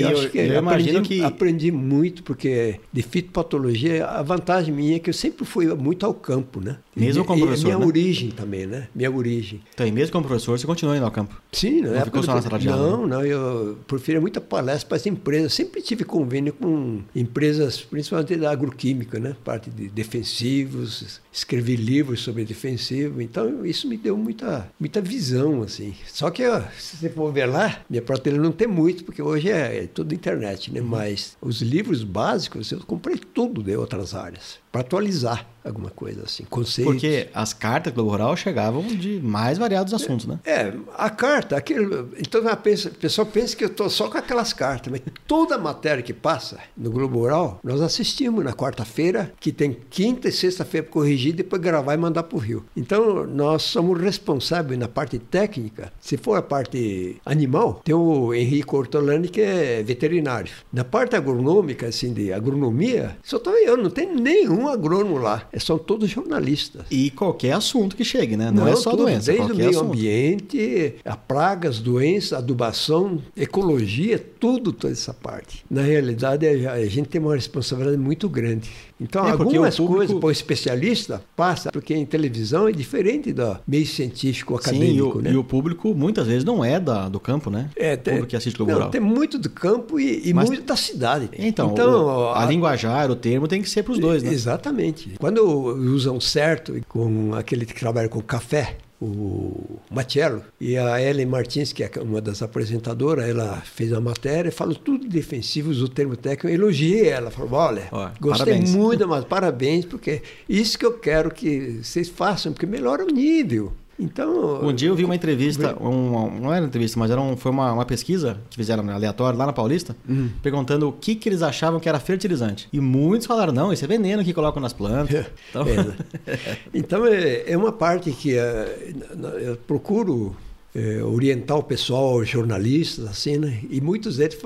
Eu, acho que eu aprendi, que aprendi muito, porque de fitopatologia, a vantagem minha é que eu sempre fui muito ao campo, né? Mesmo como professor, Minha né? origem também, né? Minha origem. Então, e mesmo como professor, você continua indo ao campo? Sim. Não, não ficou só na sala de aula? Não, não. Eu prefiro muita palestra para as empresas. Sempre tive convênio com empresas, principalmente da agroquímica, né? Parte de defensivos, escrevi livros sobre defensivo. Então, isso me deu muita, muita visão, assim. Só que, ó, se você for ver lá, minha prateleira não tem muito, porque hoje é é tudo internet, né? Uhum. Mas os livros básicos eu comprei tudo de outras áreas para atualizar alguma coisa assim, conceitos. Porque as cartas do Globo Rural chegavam de mais variados assuntos, né? É, a carta, aquele, então a pessoa pensa que eu estou só com aquelas cartas, mas toda a matéria que passa no Globo Rural, nós assistimos na quarta-feira, que tem quinta e sexta-feira para corrigir, depois gravar e mandar para o Rio. Então, nós somos responsáveis na parte técnica, se for a parte animal, tem o Henrique Ortolani, que é veterinário. Na parte agronômica, assim, de agronomia, só estou eu, não tem nenhum agrônomo lá são todos jornalistas. E qualquer assunto que chegue, né? Não, Não é só tudo, doença. Desde o meio assunto. ambiente, a pragas, doenças, adubação, ecologia, tudo toda essa parte. Na realidade, a gente tem uma responsabilidade muito grande. Então, é algumas público... coisas para o especialista passa, porque em televisão é diferente do meio científico acadêmico. Sim, e o, né? e o público muitas vezes não é da, do campo, né? É, tem, o público que assiste Globo não, Tem muito do campo e, e Mas, muito da cidade. Então, então o, a, a linguajar, o termo tem que ser para os dois, né? Exatamente. Quando usam certo com aquele que trabalha com café, o Matiello e a Ellen Martins, que é uma das apresentadoras, ela fez a matéria, falou tudo defensivo, usou o termo técnico, eu elogiei ela, falou, olha, gostei parabéns. muito, mas parabéns, porque isso que eu quero que vocês façam, porque melhora o nível. Então. Um dia eu vi uma entrevista, um, não era uma entrevista, mas era um, foi uma, uma pesquisa que fizeram aleatória lá na Paulista, uhum. perguntando o que, que eles achavam que era fertilizante. E muitos falaram: não, isso é veneno que colocam nas plantas. Então, é, então é, é, uma parte que é, eu procuro é, orientar o pessoal, jornalistas, assim, né? E muitos deles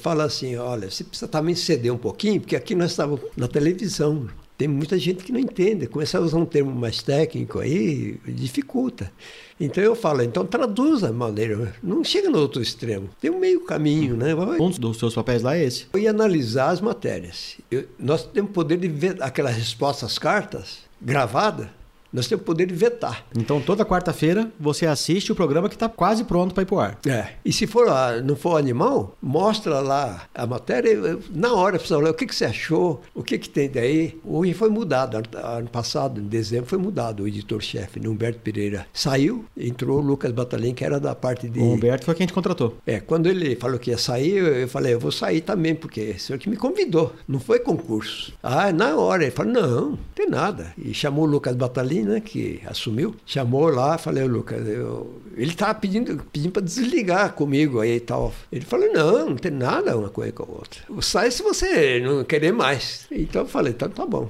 falam assim: olha, você precisa também ceder um pouquinho, porque aqui nós estávamos na televisão. Tem muita gente que não entende, começa a usar um termo mais técnico aí, dificulta. Então eu falo, então traduza a maneira, não chega no outro extremo, tem um meio caminho, né? Um dos seus papéis lá é esse. E analisar as matérias. Eu, nós temos poder de ver aquelas respostas cartas gravadas nós temos o poder de vetar. Então, toda quarta-feira, você assiste o programa que está quase pronto para ir para o ar. É. E se for não for animal, mostra lá a matéria. Na hora, precisa olhar o que, que você achou, o que, que tem daí. Hoje foi mudado. Ano passado, em dezembro, foi mudado o editor-chefe, Humberto Pereira. Saiu, entrou o Lucas Batalhem, que era da parte de. O Humberto foi quem a gente contratou. É, quando ele falou que ia sair, eu falei, eu vou sair também, porque é o senhor que me convidou. Não foi concurso. Ah, na hora. Ele falou, não, não tem nada. E chamou o Lucas Batalhem né, que assumiu, chamou lá, falei, Lucas, eu... ele estava pedindo, pedindo para desligar comigo aí e tal. Ele falou, não, não tem nada uma coisa com a outra. Sai se você não querer mais. Então eu falei, então tá bom.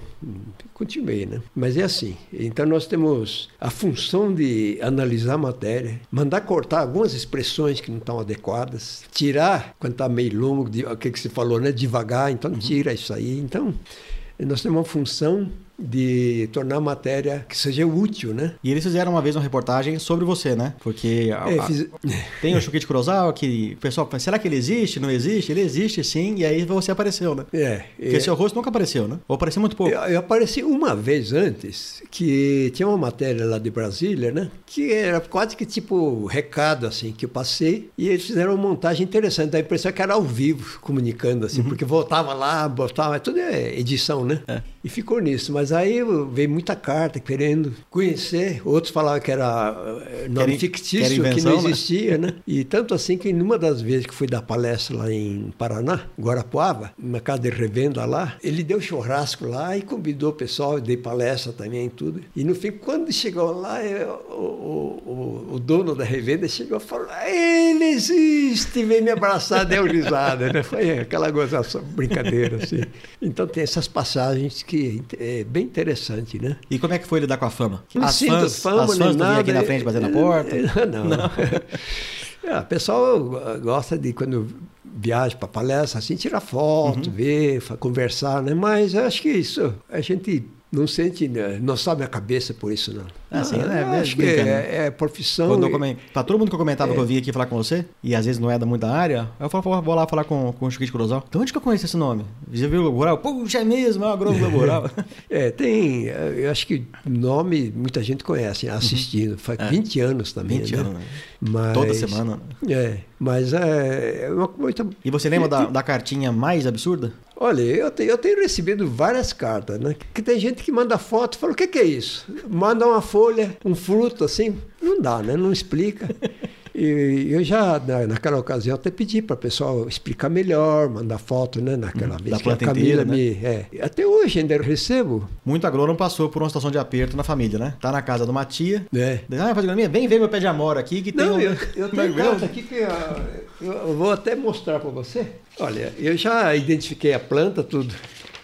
Continuei, né? Mas é assim. Então nós temos a função de analisar a matéria, mandar cortar algumas expressões que não estão adequadas, tirar quando está meio longo, o que, que você falou, né? Devagar, então tira isso aí. Então nós temos uma função de tornar a matéria que seja útil, né? E eles fizeram uma vez uma reportagem sobre você, né? Porque a, é, fiz... a, tem o Shukichi Kurosawa que o pessoal fala, será que ele existe? Não existe? Ele existe sim, e aí você apareceu, né? É. Porque é... seu rosto nunca apareceu, né? Ou apareceu muito pouco. Eu, eu, apareci uma vez antes, que tinha uma matéria lá de Brasília, né? Que era quase que tipo recado, assim, que eu passei, e eles fizeram uma montagem interessante, da impressão que era ao vivo, comunicando, assim, uhum. porque voltava lá, botava, tudo é edição, né? É. E ficou nisso, mas Mas aí veio muita carta querendo conhecer, outros falavam que era eh, nome fictício, quer que invenção, não né? existia, né? E tanto assim que numa das vezes que fui dar palestra lá em Paraná, Guarapuava, numa casa de revenda lá, ele deu churrasco lá e convidou o pessoal, dei palestra também e tudo. E no fim, quando chegou lá, eu- o, o, o, dono da revenda chegou e falou: ele existe, veio me abraçar, deu risada, né? Foi aquela gozação, brincadeira, assim. Então tem essas passagens que é bem interessante, né? E como é que foi lidar com a fama? Não As sinto fãs, fama as fãs não aqui na frente bater na porta? Não. É, o pessoal gosta de quando viaja para palestra, assim, tirar foto, ver, fa- conversar, né? Mas acho que isso a gente não sente, né? não sobe a cabeça por isso, não. Ah, sim, Eu acho que é, é profissão. Quando eu e- comen... Pra todo mundo que eu comentava É. que eu vim aqui falar com você, e às vezes não é da muita área, eu falo, pô, vou lá falar com, com o Chiquete Cruzal. De onde que eu conheço esse nome? Já viu o Globo Rural? Puxa, é mesmo, é o Globo Rural. É, tem, eu acho que nome muita gente conhece, assistindo, faz 20 anos também, 20 né? anos, né? Mas, Toda semana, né? É, mas é, é uma coisa... E você lembra da, da cartinha mais absurda? Olha, eu tenho, eu tenho recebido várias cartas, né? Que tem gente que manda foto e fala, o que, que é isso? Manda uma folha, um fruto, assim, não dá, né? Não explica. E eu já, na- naquela ocasião, até pedi para o pessoal explicar melhor, mandar foto, né? Naquela vez da que a Camila inteira, né? me... É, até hoje ainda eu recebo, Muito agrônomo passou por uma situação de aperto na família, né? Tá na casa de uma tia. né? Ah, agronomia? Vem ver meu pé de amora aqui que tem Não, um... eu, eu é tenho carta aqui que eu, eu vou até mostrar para você. Olha, eu já identifiquei a planta, tudo.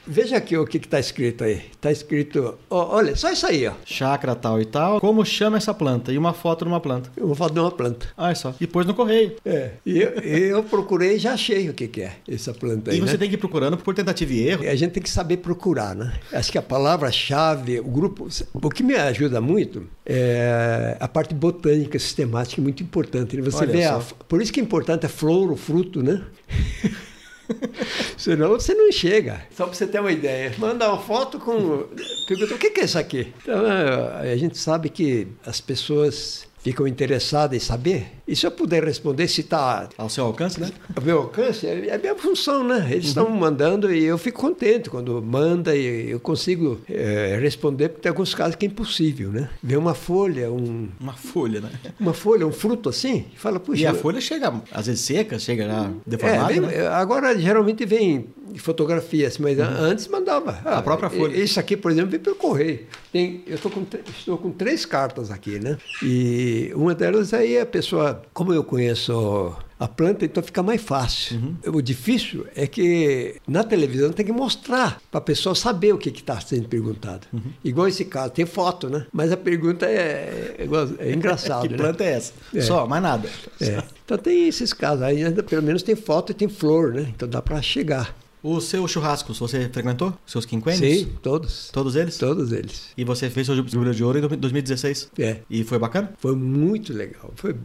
Veja aqui o que está escrito aí. Está escrito, ó, olha, só isso aí, ó. Chácara tal e tal. Como chama essa planta? E uma foto de uma planta. Vou falar de uma planta. Ah, é só. E pôs no correio. É, e eu, eu procurei e já achei o que, que é essa planta aí. E você né? tem que ir procurando por tentativa e erro. A gente tem que saber procurar, né? Acho que a palavra-chave, o grupo. O que me ajuda muito é a parte botânica, sistemática, é muito importante. né? Você Olha vê a. Por isso que é importante a flor, o fruto, né? Senão você não chega. Só para você ter uma ideia. Manda uma foto com. Pergunta o que é isso aqui? Então, é, a gente sabe que as pessoas ficam interessadas em saber. E se eu puder responder se está Ao seu alcance, né? o meu alcance é é a minha função, né? Eles estão mandando e eu fico contente quando manda e eu consigo eh, responder, porque tem alguns casos que é impossível, né? Ver uma folha, um, Uma folha, né? uma folha, um fruto assim, e fala, puxa. E a folha chega, às vezes seca, chega já é, deformada, vem- né? Agora geralmente vem fotografias, mas antes mandava. Ah, A própria folha. Isso aqui, por exemplo, vem pelo correio. Tem, eu tô com, estou com três cartas aqui, né? E uma delas aí a pessoa, como eu conheço a planta, então fica mais fácil. Uhum. O difícil é que na televisão tem que mostrar para a pessoa saber o que está sendo perguntado. Uhum. Igual esse caso, tem foto, né? Mas a pergunta é, é, é engraçado. que né? planta é essa? É. Só, mais nada. É. Então tem esses casos aí, pelo menos tem foto e tem flor, né? Então dá para chegar. O seu churrasco, você frequentou? Seus quinquênios? Sim, todos. Todos eles? Todos eles. E você fez seu jubileu de ouro em 2016? É. E foi bacana? Foi muito legal. Foi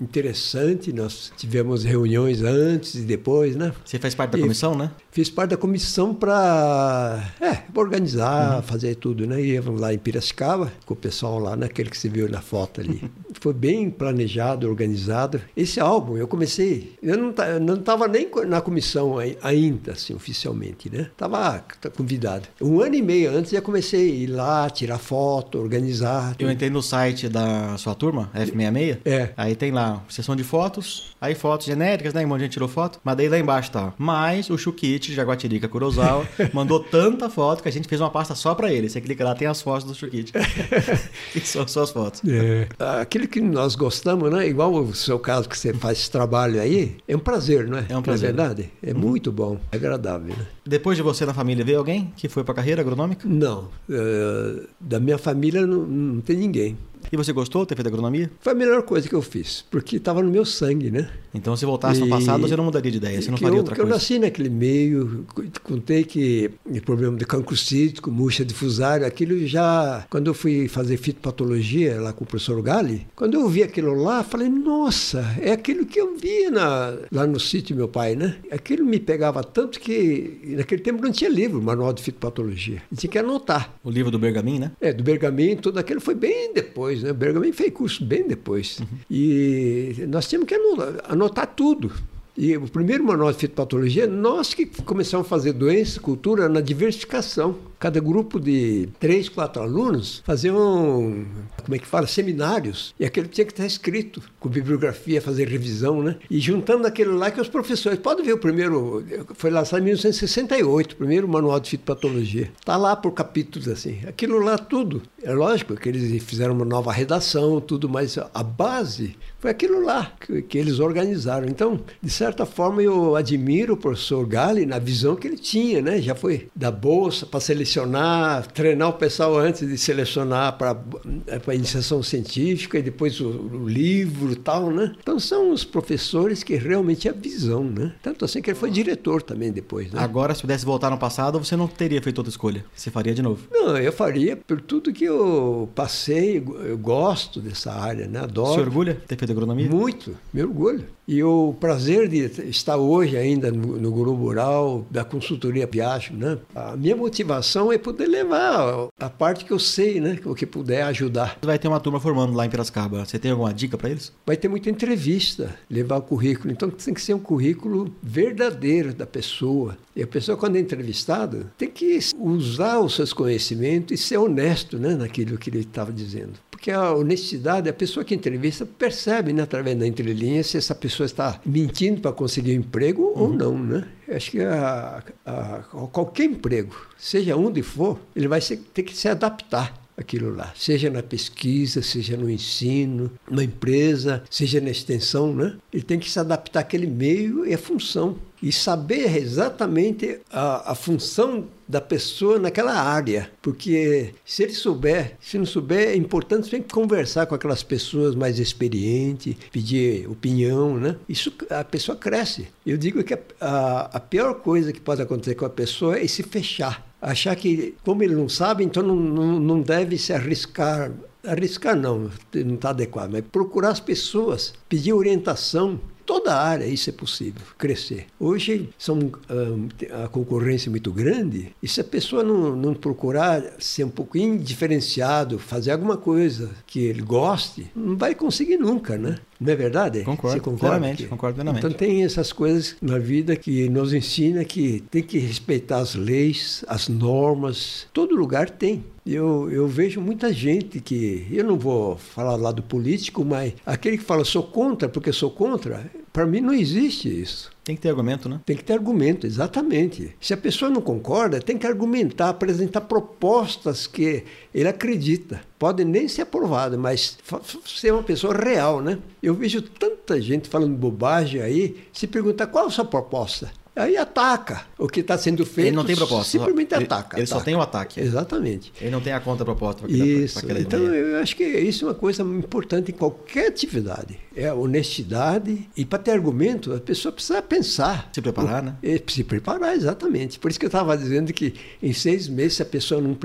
interessante. Nós tivemos reuniões antes e depois, né? Você faz parte da E- comissão, né? Fiz parte da comissão para é, organizar, fazer tudo, né? Íamos lá em Piracicaba, com o pessoal lá, naquele que você viu na foto ali. Foi bem planejado, organizado. Esse álbum, eu comecei... Eu não ta- eu não estava nem na comissão ai- ainda, assim, oficialmente, né? Estava convidado. Um ano e meio antes, já comecei a ir lá, tirar foto, organizar. Eu entrei no site da sua turma, F66. É. Aí tem lá, sessão de fotos. Aí fotos genéricas, né? Um monte de gente tirou foto. Mas daí lá embaixo tá. Mas o Chukite, Jaguatirica Kurosawa, mandou tanta foto que a gente fez uma pasta só pra ele. Você clica lá, tem as fotos do Chukite. que são suas fotos. É. Aquilo que nós gostamos, né? Igual o seu caso que você faz esse trabalho aí, é um prazer, não é? É um prazer. É verdade? É muito bom, é agradável, né? Depois de você na família, veio alguém que foi pra carreira agronômica? Não, eh, da minha família não, não tem ninguém. E você gostou de ter feito agronomia? Foi a melhor coisa que eu fiz, porque estava no meu sangue, né? Então, se voltasse E- passado, você não mudaria de ideia, você não faria eu, outra que eu coisa. nasci naquele meio, co- contei que problema de cancro cítrico, murcha difusária, aquilo já, quando eu fui fazer fitopatologia lá com o professor Gali, quando eu vi aquilo lá, falei, nossa, é aquilo que eu via na, lá no sítio meu pai, né? Aquilo me pegava tanto que naquele tempo não tinha livro, manual de fitopatologia, tinha que anotar. O livro do Bergamin, né? É, do Bergamin, tudo aquilo foi bem depois, né? O Bergamin fez curso bem depois. E nós tínhamos que anotar, tudo. E o primeiro manual de fitopatologia, nós que começamos a fazer doença, cultura na diversificação. Cada grupo de três, quatro alunos faziam, como é que fala, seminários. E aquilo tinha que estar escrito, com bibliografia, fazer revisão, né? E juntando aquilo lá que os professores. Pode ver o primeiro, foi lançado em 1968, o primeiro manual de fitopatologia. Está lá por capítulos assim. Aquilo lá tudo. É lógico que eles fizeram uma nova redação, tudo, mas a base foi aquilo lá que, que, eles organizaram. Então, de certa forma, eu admiro o professor Gali na visão que ele tinha, né? Já foi da bolsa para selecionar, treinar o pessoal antes de selecionar para a iniciação científica e depois o, o livro e tal, né? Então, são os professores que realmente a visão, né? Tanto assim que ele foi diretor também depois, né? Agora, se pudesse voltar no passado, você não teria feito outra escolha. Você faria de novo? Não, eu faria por tudo que eu passei, eu gosto dessa área, né? Adoro. Você orgulha de ter feito agronomia? Muito, me orgulho. E o prazer de estar hoje ainda no, no Grupo Rural, da consultoria Piacho, né? A minha motivação é poder levar a parte que eu sei, né? O que puder ajudar. Vai ter uma turma formando lá em Piracicaba. Você tem alguma dica para eles? Vai ter muita entrevista, levar o currículo. Então tem que ser um currículo verdadeiro da pessoa. E a pessoa, quando é entrevistada, tem que usar os seus conhecimentos e ser honesto né, naquilo que ele estava dizendo. Porque a honestidade, a pessoa que entrevista percebe, né, através da entrelinha, se essa pessoa está mentindo para conseguir um emprego uhum. ou não, né? Acho que a, a, qualquer emprego, seja onde for, ele vai ser, ter que se adaptar aquilo lá, seja na pesquisa, seja no ensino, na empresa, seja na extensão, né? Ele tem que se adaptar àquele meio e à função e saber exatamente a, a função da pessoa naquela área, porque se ele souber, se não souber, é importante sempre conversar com aquelas pessoas mais experientes, pedir opinião, né? Isso a pessoa cresce. Eu digo que a, a, a pior coisa que pode acontecer com a pessoa é se fechar achar que, como ele não sabe, então não, não, não deve se arriscar. Arriscar não, não está adequado, mas procurar as pessoas, pedir orientação, toda a área isso é possível, crescer. Hoje são, a concorrência é muito grande e se a pessoa não, não procurar ser um pouquinho diferenciado, fazer alguma coisa que ele goste, não vai conseguir nunca, né? Não é verdade? Concordo? Plenamente, concordo plenamente. Então tem essas coisas na vida que nos ensina que tem que respeitar as leis, as normas. Todo lugar tem. Eu, eu vejo muita gente que, eu não vou falar lá do político, mas aquele que fala sou contra porque sou contra, para mim não existe isso. Tem que ter argumento, né? Tem que ter argumento, exatamente. Se a pessoa não concorda, tem que argumentar, apresentar propostas que ele acredita. Pode nem ser aprovada, mas ser uma pessoa real, né? Eu vejo tanta gente falando bobagem aí, se pergunta qual a sua proposta. Aí ataca o que está sendo feito. Ele não tem proposta. Simplesmente ele, ataca. Ele ataca. só tem o ataque. Exatamente. Ele não tem a contra-proposta para Isso. Pra então, eu acho que isso é uma coisa importante em qualquer atividade. É a honestidade. E para ter argumento, a pessoa precisa pensar. Se preparar, né? É, se preparar, exatamente. Por isso que eu estava dizendo que em seis meses, se a pessoa não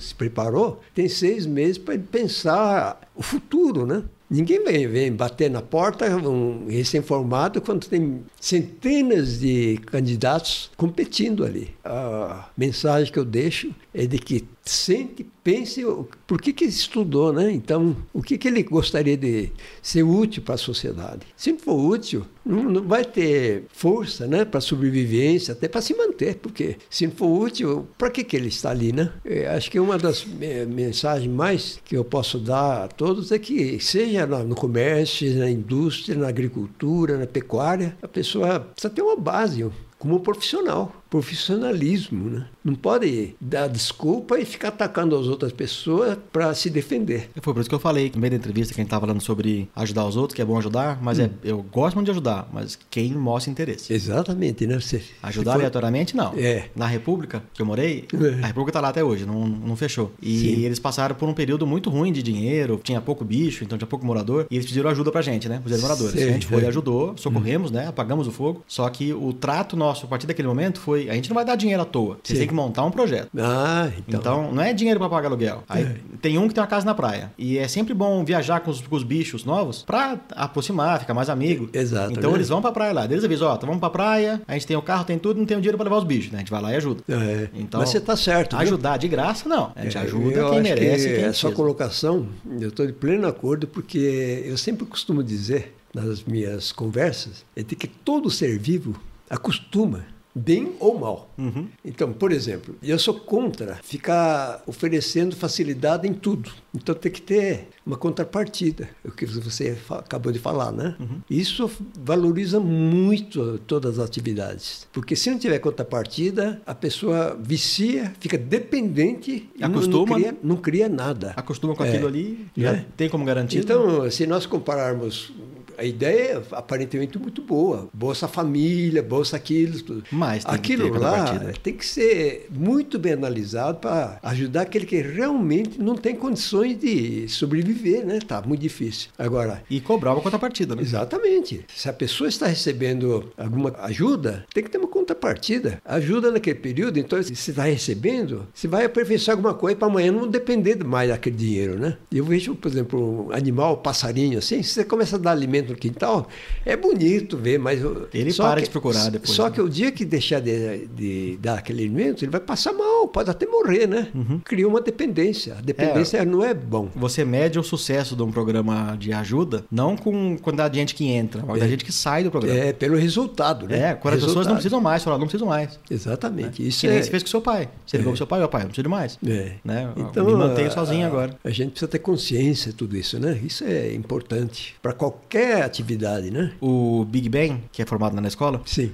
se preparou, tem seis meses para pensar o futuro, né? Ninguém vem, bater na porta, um recém-formado, quando tem centenas de candidatos competindo ali. A mensagem que eu deixo é de que sente, pense por que, que estudou, né? Então, o que, que ele gostaria de ser útil para a sociedade. Se não for útil, não, não vai ter força né, para sobrevivência, até para se manter, porque se não for útil, para que, que ele está ali, né? Eu é, acho que uma das mensagens mais que eu posso dar a todos é que, seja no comércio, na indústria, na agricultura, na pecuária, a pessoa precisa ter uma base, como profissional profissionalismo, né? Não pode dar desculpa e ficar atacando as outras pessoas para se defender. Foi por isso que eu falei no meio da entrevista que a gente estava falando sobre ajudar os outros, que é bom ajudar, mas hum. é, eu gosto muito de ajudar, mas quem mostra interesse. Exatamente, né? Você, ajudar for... aleatoriamente, não. É. Na República, que eu morei, é. a República está lá até hoje, não, não fechou. E Sim. eles passaram por um período muito ruim de dinheiro, tinha pouco bicho, então tinha pouco morador, e eles pediram ajuda pra gente, né? Os moradores. Sim. A gente foi e ajudou, socorremos, hum. né? Apagamos o fogo. Só que o trato nosso, a partir daquele momento, foi foi. A gente não vai dar dinheiro à toa. Você tem que montar um projeto. Ah, então. Então, não é dinheiro para pagar aluguel. Aí, é. Tem um que tem uma casa na praia. E é sempre bom viajar com os, com os bichos novos para aproximar, ficar mais amigo. Exato. Então, né? eles vão pra praia lá. Eles avisam: ó, então vamos pra praia, a gente tem o carro, tem tudo, não tem o dinheiro para levar os bichos. Né? A gente vai lá e ajuda. É. Então, Mas você tá certo. Ajudar viu? de graça, não. A gente é, ajuda quem merece. Que quem a sua colocação, eu estou de pleno acordo, porque eu sempre costumo dizer nas minhas conversas é de que todo ser vivo acostuma bem ou mal. Uhum. Então, por exemplo, eu sou contra ficar oferecendo facilidade em tudo. Então tem que ter uma contrapartida, o que você acabou de falar, né? Uhum. Isso valoriza muito todas as atividades, porque se não tiver contrapartida, a pessoa vicia, fica dependente Acostuma, não, cria, não cria nada. Acostuma com aquilo é, ali, já é. tem como garantir. Então, se nós compararmos a ideia é aparentemente muito boa. Bolsa Família, Bolsa aquilo, tudo. Mas aquilo lá tem que ser muito bem analisado para ajudar aquele que realmente não tem condições de sobreviver, né? Tá muito difícil. Agora. E cobrar uma contrapartida, né? Exatamente. Se a pessoa está recebendo alguma ajuda, tem que ter uma contrapartida. Ajuda naquele período, então, se está recebendo, você vai aperfeiçoar alguma coisa para amanhã não depender mais daquele dinheiro, né? Eu vejo, por exemplo, um animal, um passarinho, assim, se você começa a dar alimento no quintal, é bonito ver, mas. Ele para que, de procurar depois. Só né? que o dia que deixar de, de, dar aquele alimento, ele vai passar mal, pode até morrer, né? Uhum. Cria uma dependência. A dependência é, não é bom. Você mede o sucesso de um programa de ajuda, não com quantidade de gente que entra, mas é. da gente que sai do programa. É, pelo resultado, né? É, quando as pessoas não precisam mais, falar, não precisam mais. Exatamente. Né? Isso que nem é... você fez com seu pai. Você ligou é. pro seu pai, ó pai, não preciso de mais. É. Né? Então, Me mantenho sozinho agora. A gente precisa ter consciência de tudo isso, né? Isso é importante para qualquer atividade, né? O Big Ben, que é formado na escola? Sim.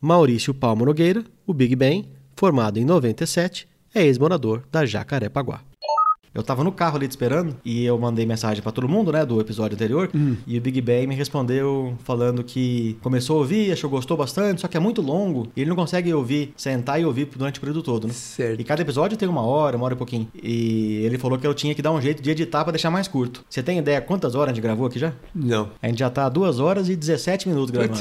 Maurício Palmo Nogueira, o Big Ben, formado em 97, é ex-morador da Jacarepaguá. Eu tava no carro ali te esperando e eu mandei mensagem para todo mundo, né, do episódio anterior. Hum. E o Big Bang me respondeu falando que começou a ouvir, achou gostou bastante, só que é muito longo e ele não consegue ouvir, sentar e ouvir durante o período todo, né? Certo. E cada episódio tem uma hora, uma hora e pouquinho. E ele falou que eu tinha que dar um jeito de editar para deixar mais curto. Você tem ideia quantas horas a gente gravou aqui já? Não. A gente já tá 2 horas e 17 minutos gravando.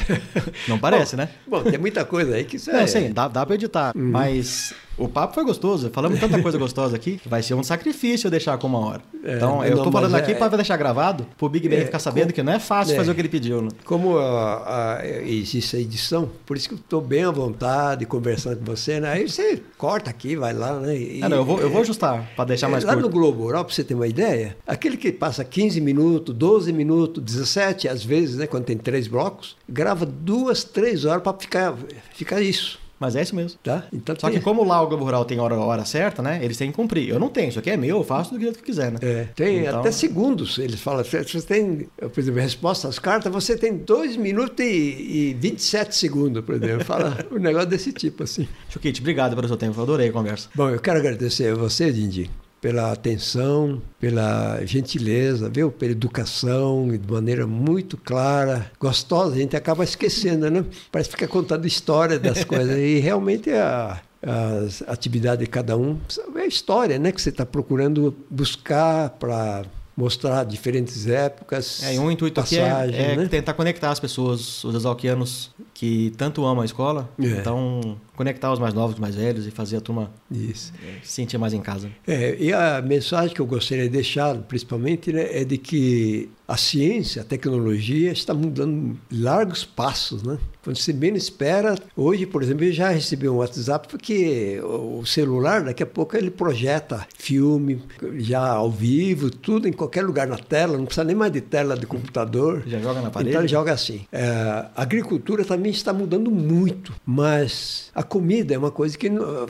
não parece, bom, né? Bom, tem muita coisa aí que isso é. Não, sim, dá, dá pra editar. Hum. Mas o papo foi gostoso, falamos tanta coisa gostosa aqui, vai ser um sacrifício deixar com uma hora. É, então, eu estou falando aqui é, para deixar gravado, para o Big Ben é, ficar sabendo que não é fácil é, fazer o que ele pediu. Né? Como a, a, existe a edição, por isso que eu estou bem à vontade conversando com você, né? Aí você corta aqui, vai lá, né? E, não, eu, vou, eu vou ajustar para deixar mais lá curto. Lá no Globo Rural, para você ter uma ideia, aquele que passa 15 minutos, 12 minutos, 17, às vezes, né, quando tem três blocos, grava duas, três horas para ficar, ficar isso. Mas é isso mesmo. Tá? Então, Só tem... que como lá o Globo Rural tem hora, hora certa, né? Eles têm que cumprir. Eu não tenho, isso aqui é meu, eu faço do jeito que quiser, né? É, tem então... até segundos. Eles falam, você tem, por exemplo, resposta às cartas, você tem 2 minutos e, e 27 segundos, por exemplo. Fala um negócio desse tipo, assim. Chuquite, obrigado pelo seu tempo, eu adorei a conversa. Bom, eu quero agradecer a você, Dindi, pela atenção, pela gentileza, viu? Pela educação, de maneira muito clara, gostosa. A gente acaba esquecendo, né? Parece que fica contando história das coisas. E realmente a, a atividade de cada um é a história, né? Que você está procurando buscar para mostrar diferentes épocas. É, um intuito passagem, aqui é, é né? tentar conectar as pessoas, os exalquianos que tanto amam a escola. É. Então, conectar os mais novos, os mais velhos e fazer a turma Isso. se sentir mais em casa. É, e a mensagem que eu gostaria de deixar, principalmente, né, é de que a ciência, a tecnologia está mudando largos passos, né? Quando você menos espera, hoje, por exemplo, eu já recebi um WhatsApp porque o celular, daqui a pouco ele projeta filme, já ao vivo, tudo em qualquer lugar na tela, não precisa nem mais de tela de computador. Já joga na parede? Então ele joga assim. É, a agricultura também está mudando muito, mas a comida é uma coisa que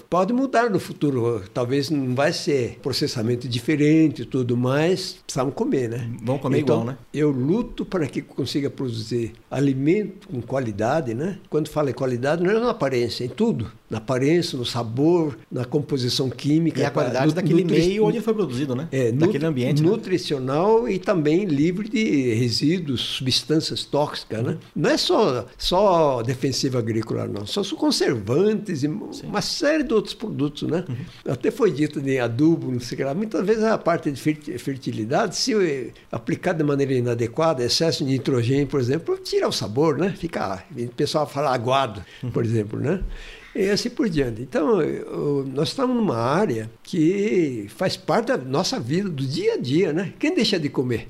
pode mudar no futuro. Talvez não vai ser processamento diferente e tudo, mas precisamos comer, né? Vamos comer então, igual, né? Eu luto para que consiga produzir alimento com qualidade, né? Quando falo em qualidade, não é na aparência, é em tudo na aparência, no sabor, na composição química. E a qualidade daquele meio onde foi produzido, né? É, daquele ambiente. Né? Nutricional né? e também livre de resíduos, substâncias tóxicas, né? Não é só, só defensiva agrícola, não. Só são conservantes e Sim. uma série de outros produtos, né? Uhum. Até foi dito de adubo, não sei o que lá. Muitas vezes a parte de fertilidade, se aplicada de maneira inadequada, excesso de nitrogênio, por exemplo, tira o sabor, né? Fica, o pessoal fala aguado, por exemplo, né? E assim por diante. Então, nós estamos numa área que faz parte da nossa vida, do dia a dia, né? Quem deixa de comer?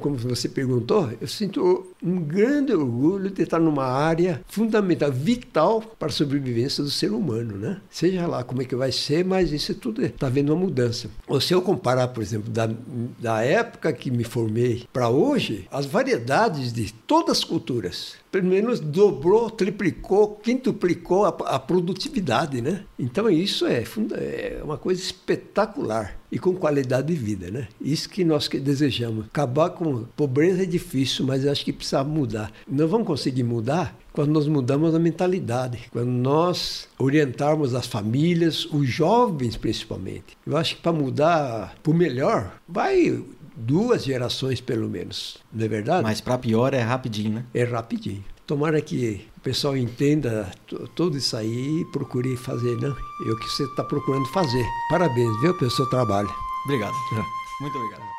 Como você perguntou, eu sinto um grande orgulho de estar numa área fundamental, vital para a sobrevivência do ser humano, né? Seja lá como é que vai ser, mas isso tudo está vendo uma mudança. Ou se eu comparar, por exemplo, da, da época que me formei para hoje, as variedades de todas as culturas, pelo menos dobrou, triplicou, quintuplicou a, a produtividade, né? Então isso é, é uma coisa espetacular e com qualidade de vida, né? Isso que nós que desejamos. Acabar com pobreza é difícil, mas acho que precisa mudar. Não vamos conseguir mudar quando nós mudamos a mentalidade, quando nós orientarmos as famílias, os jovens principalmente. Eu acho que para mudar para o melhor, vai duas gerações pelo menos, não é verdade? Mas para pior é rapidinho, né? É rapidinho. Tomara que o pessoal entenda tudo isso aí e procure fazer, não? É o que você está procurando fazer. Parabéns, viu, pelo seu trabalho. Obrigado. É. Muito obrigado.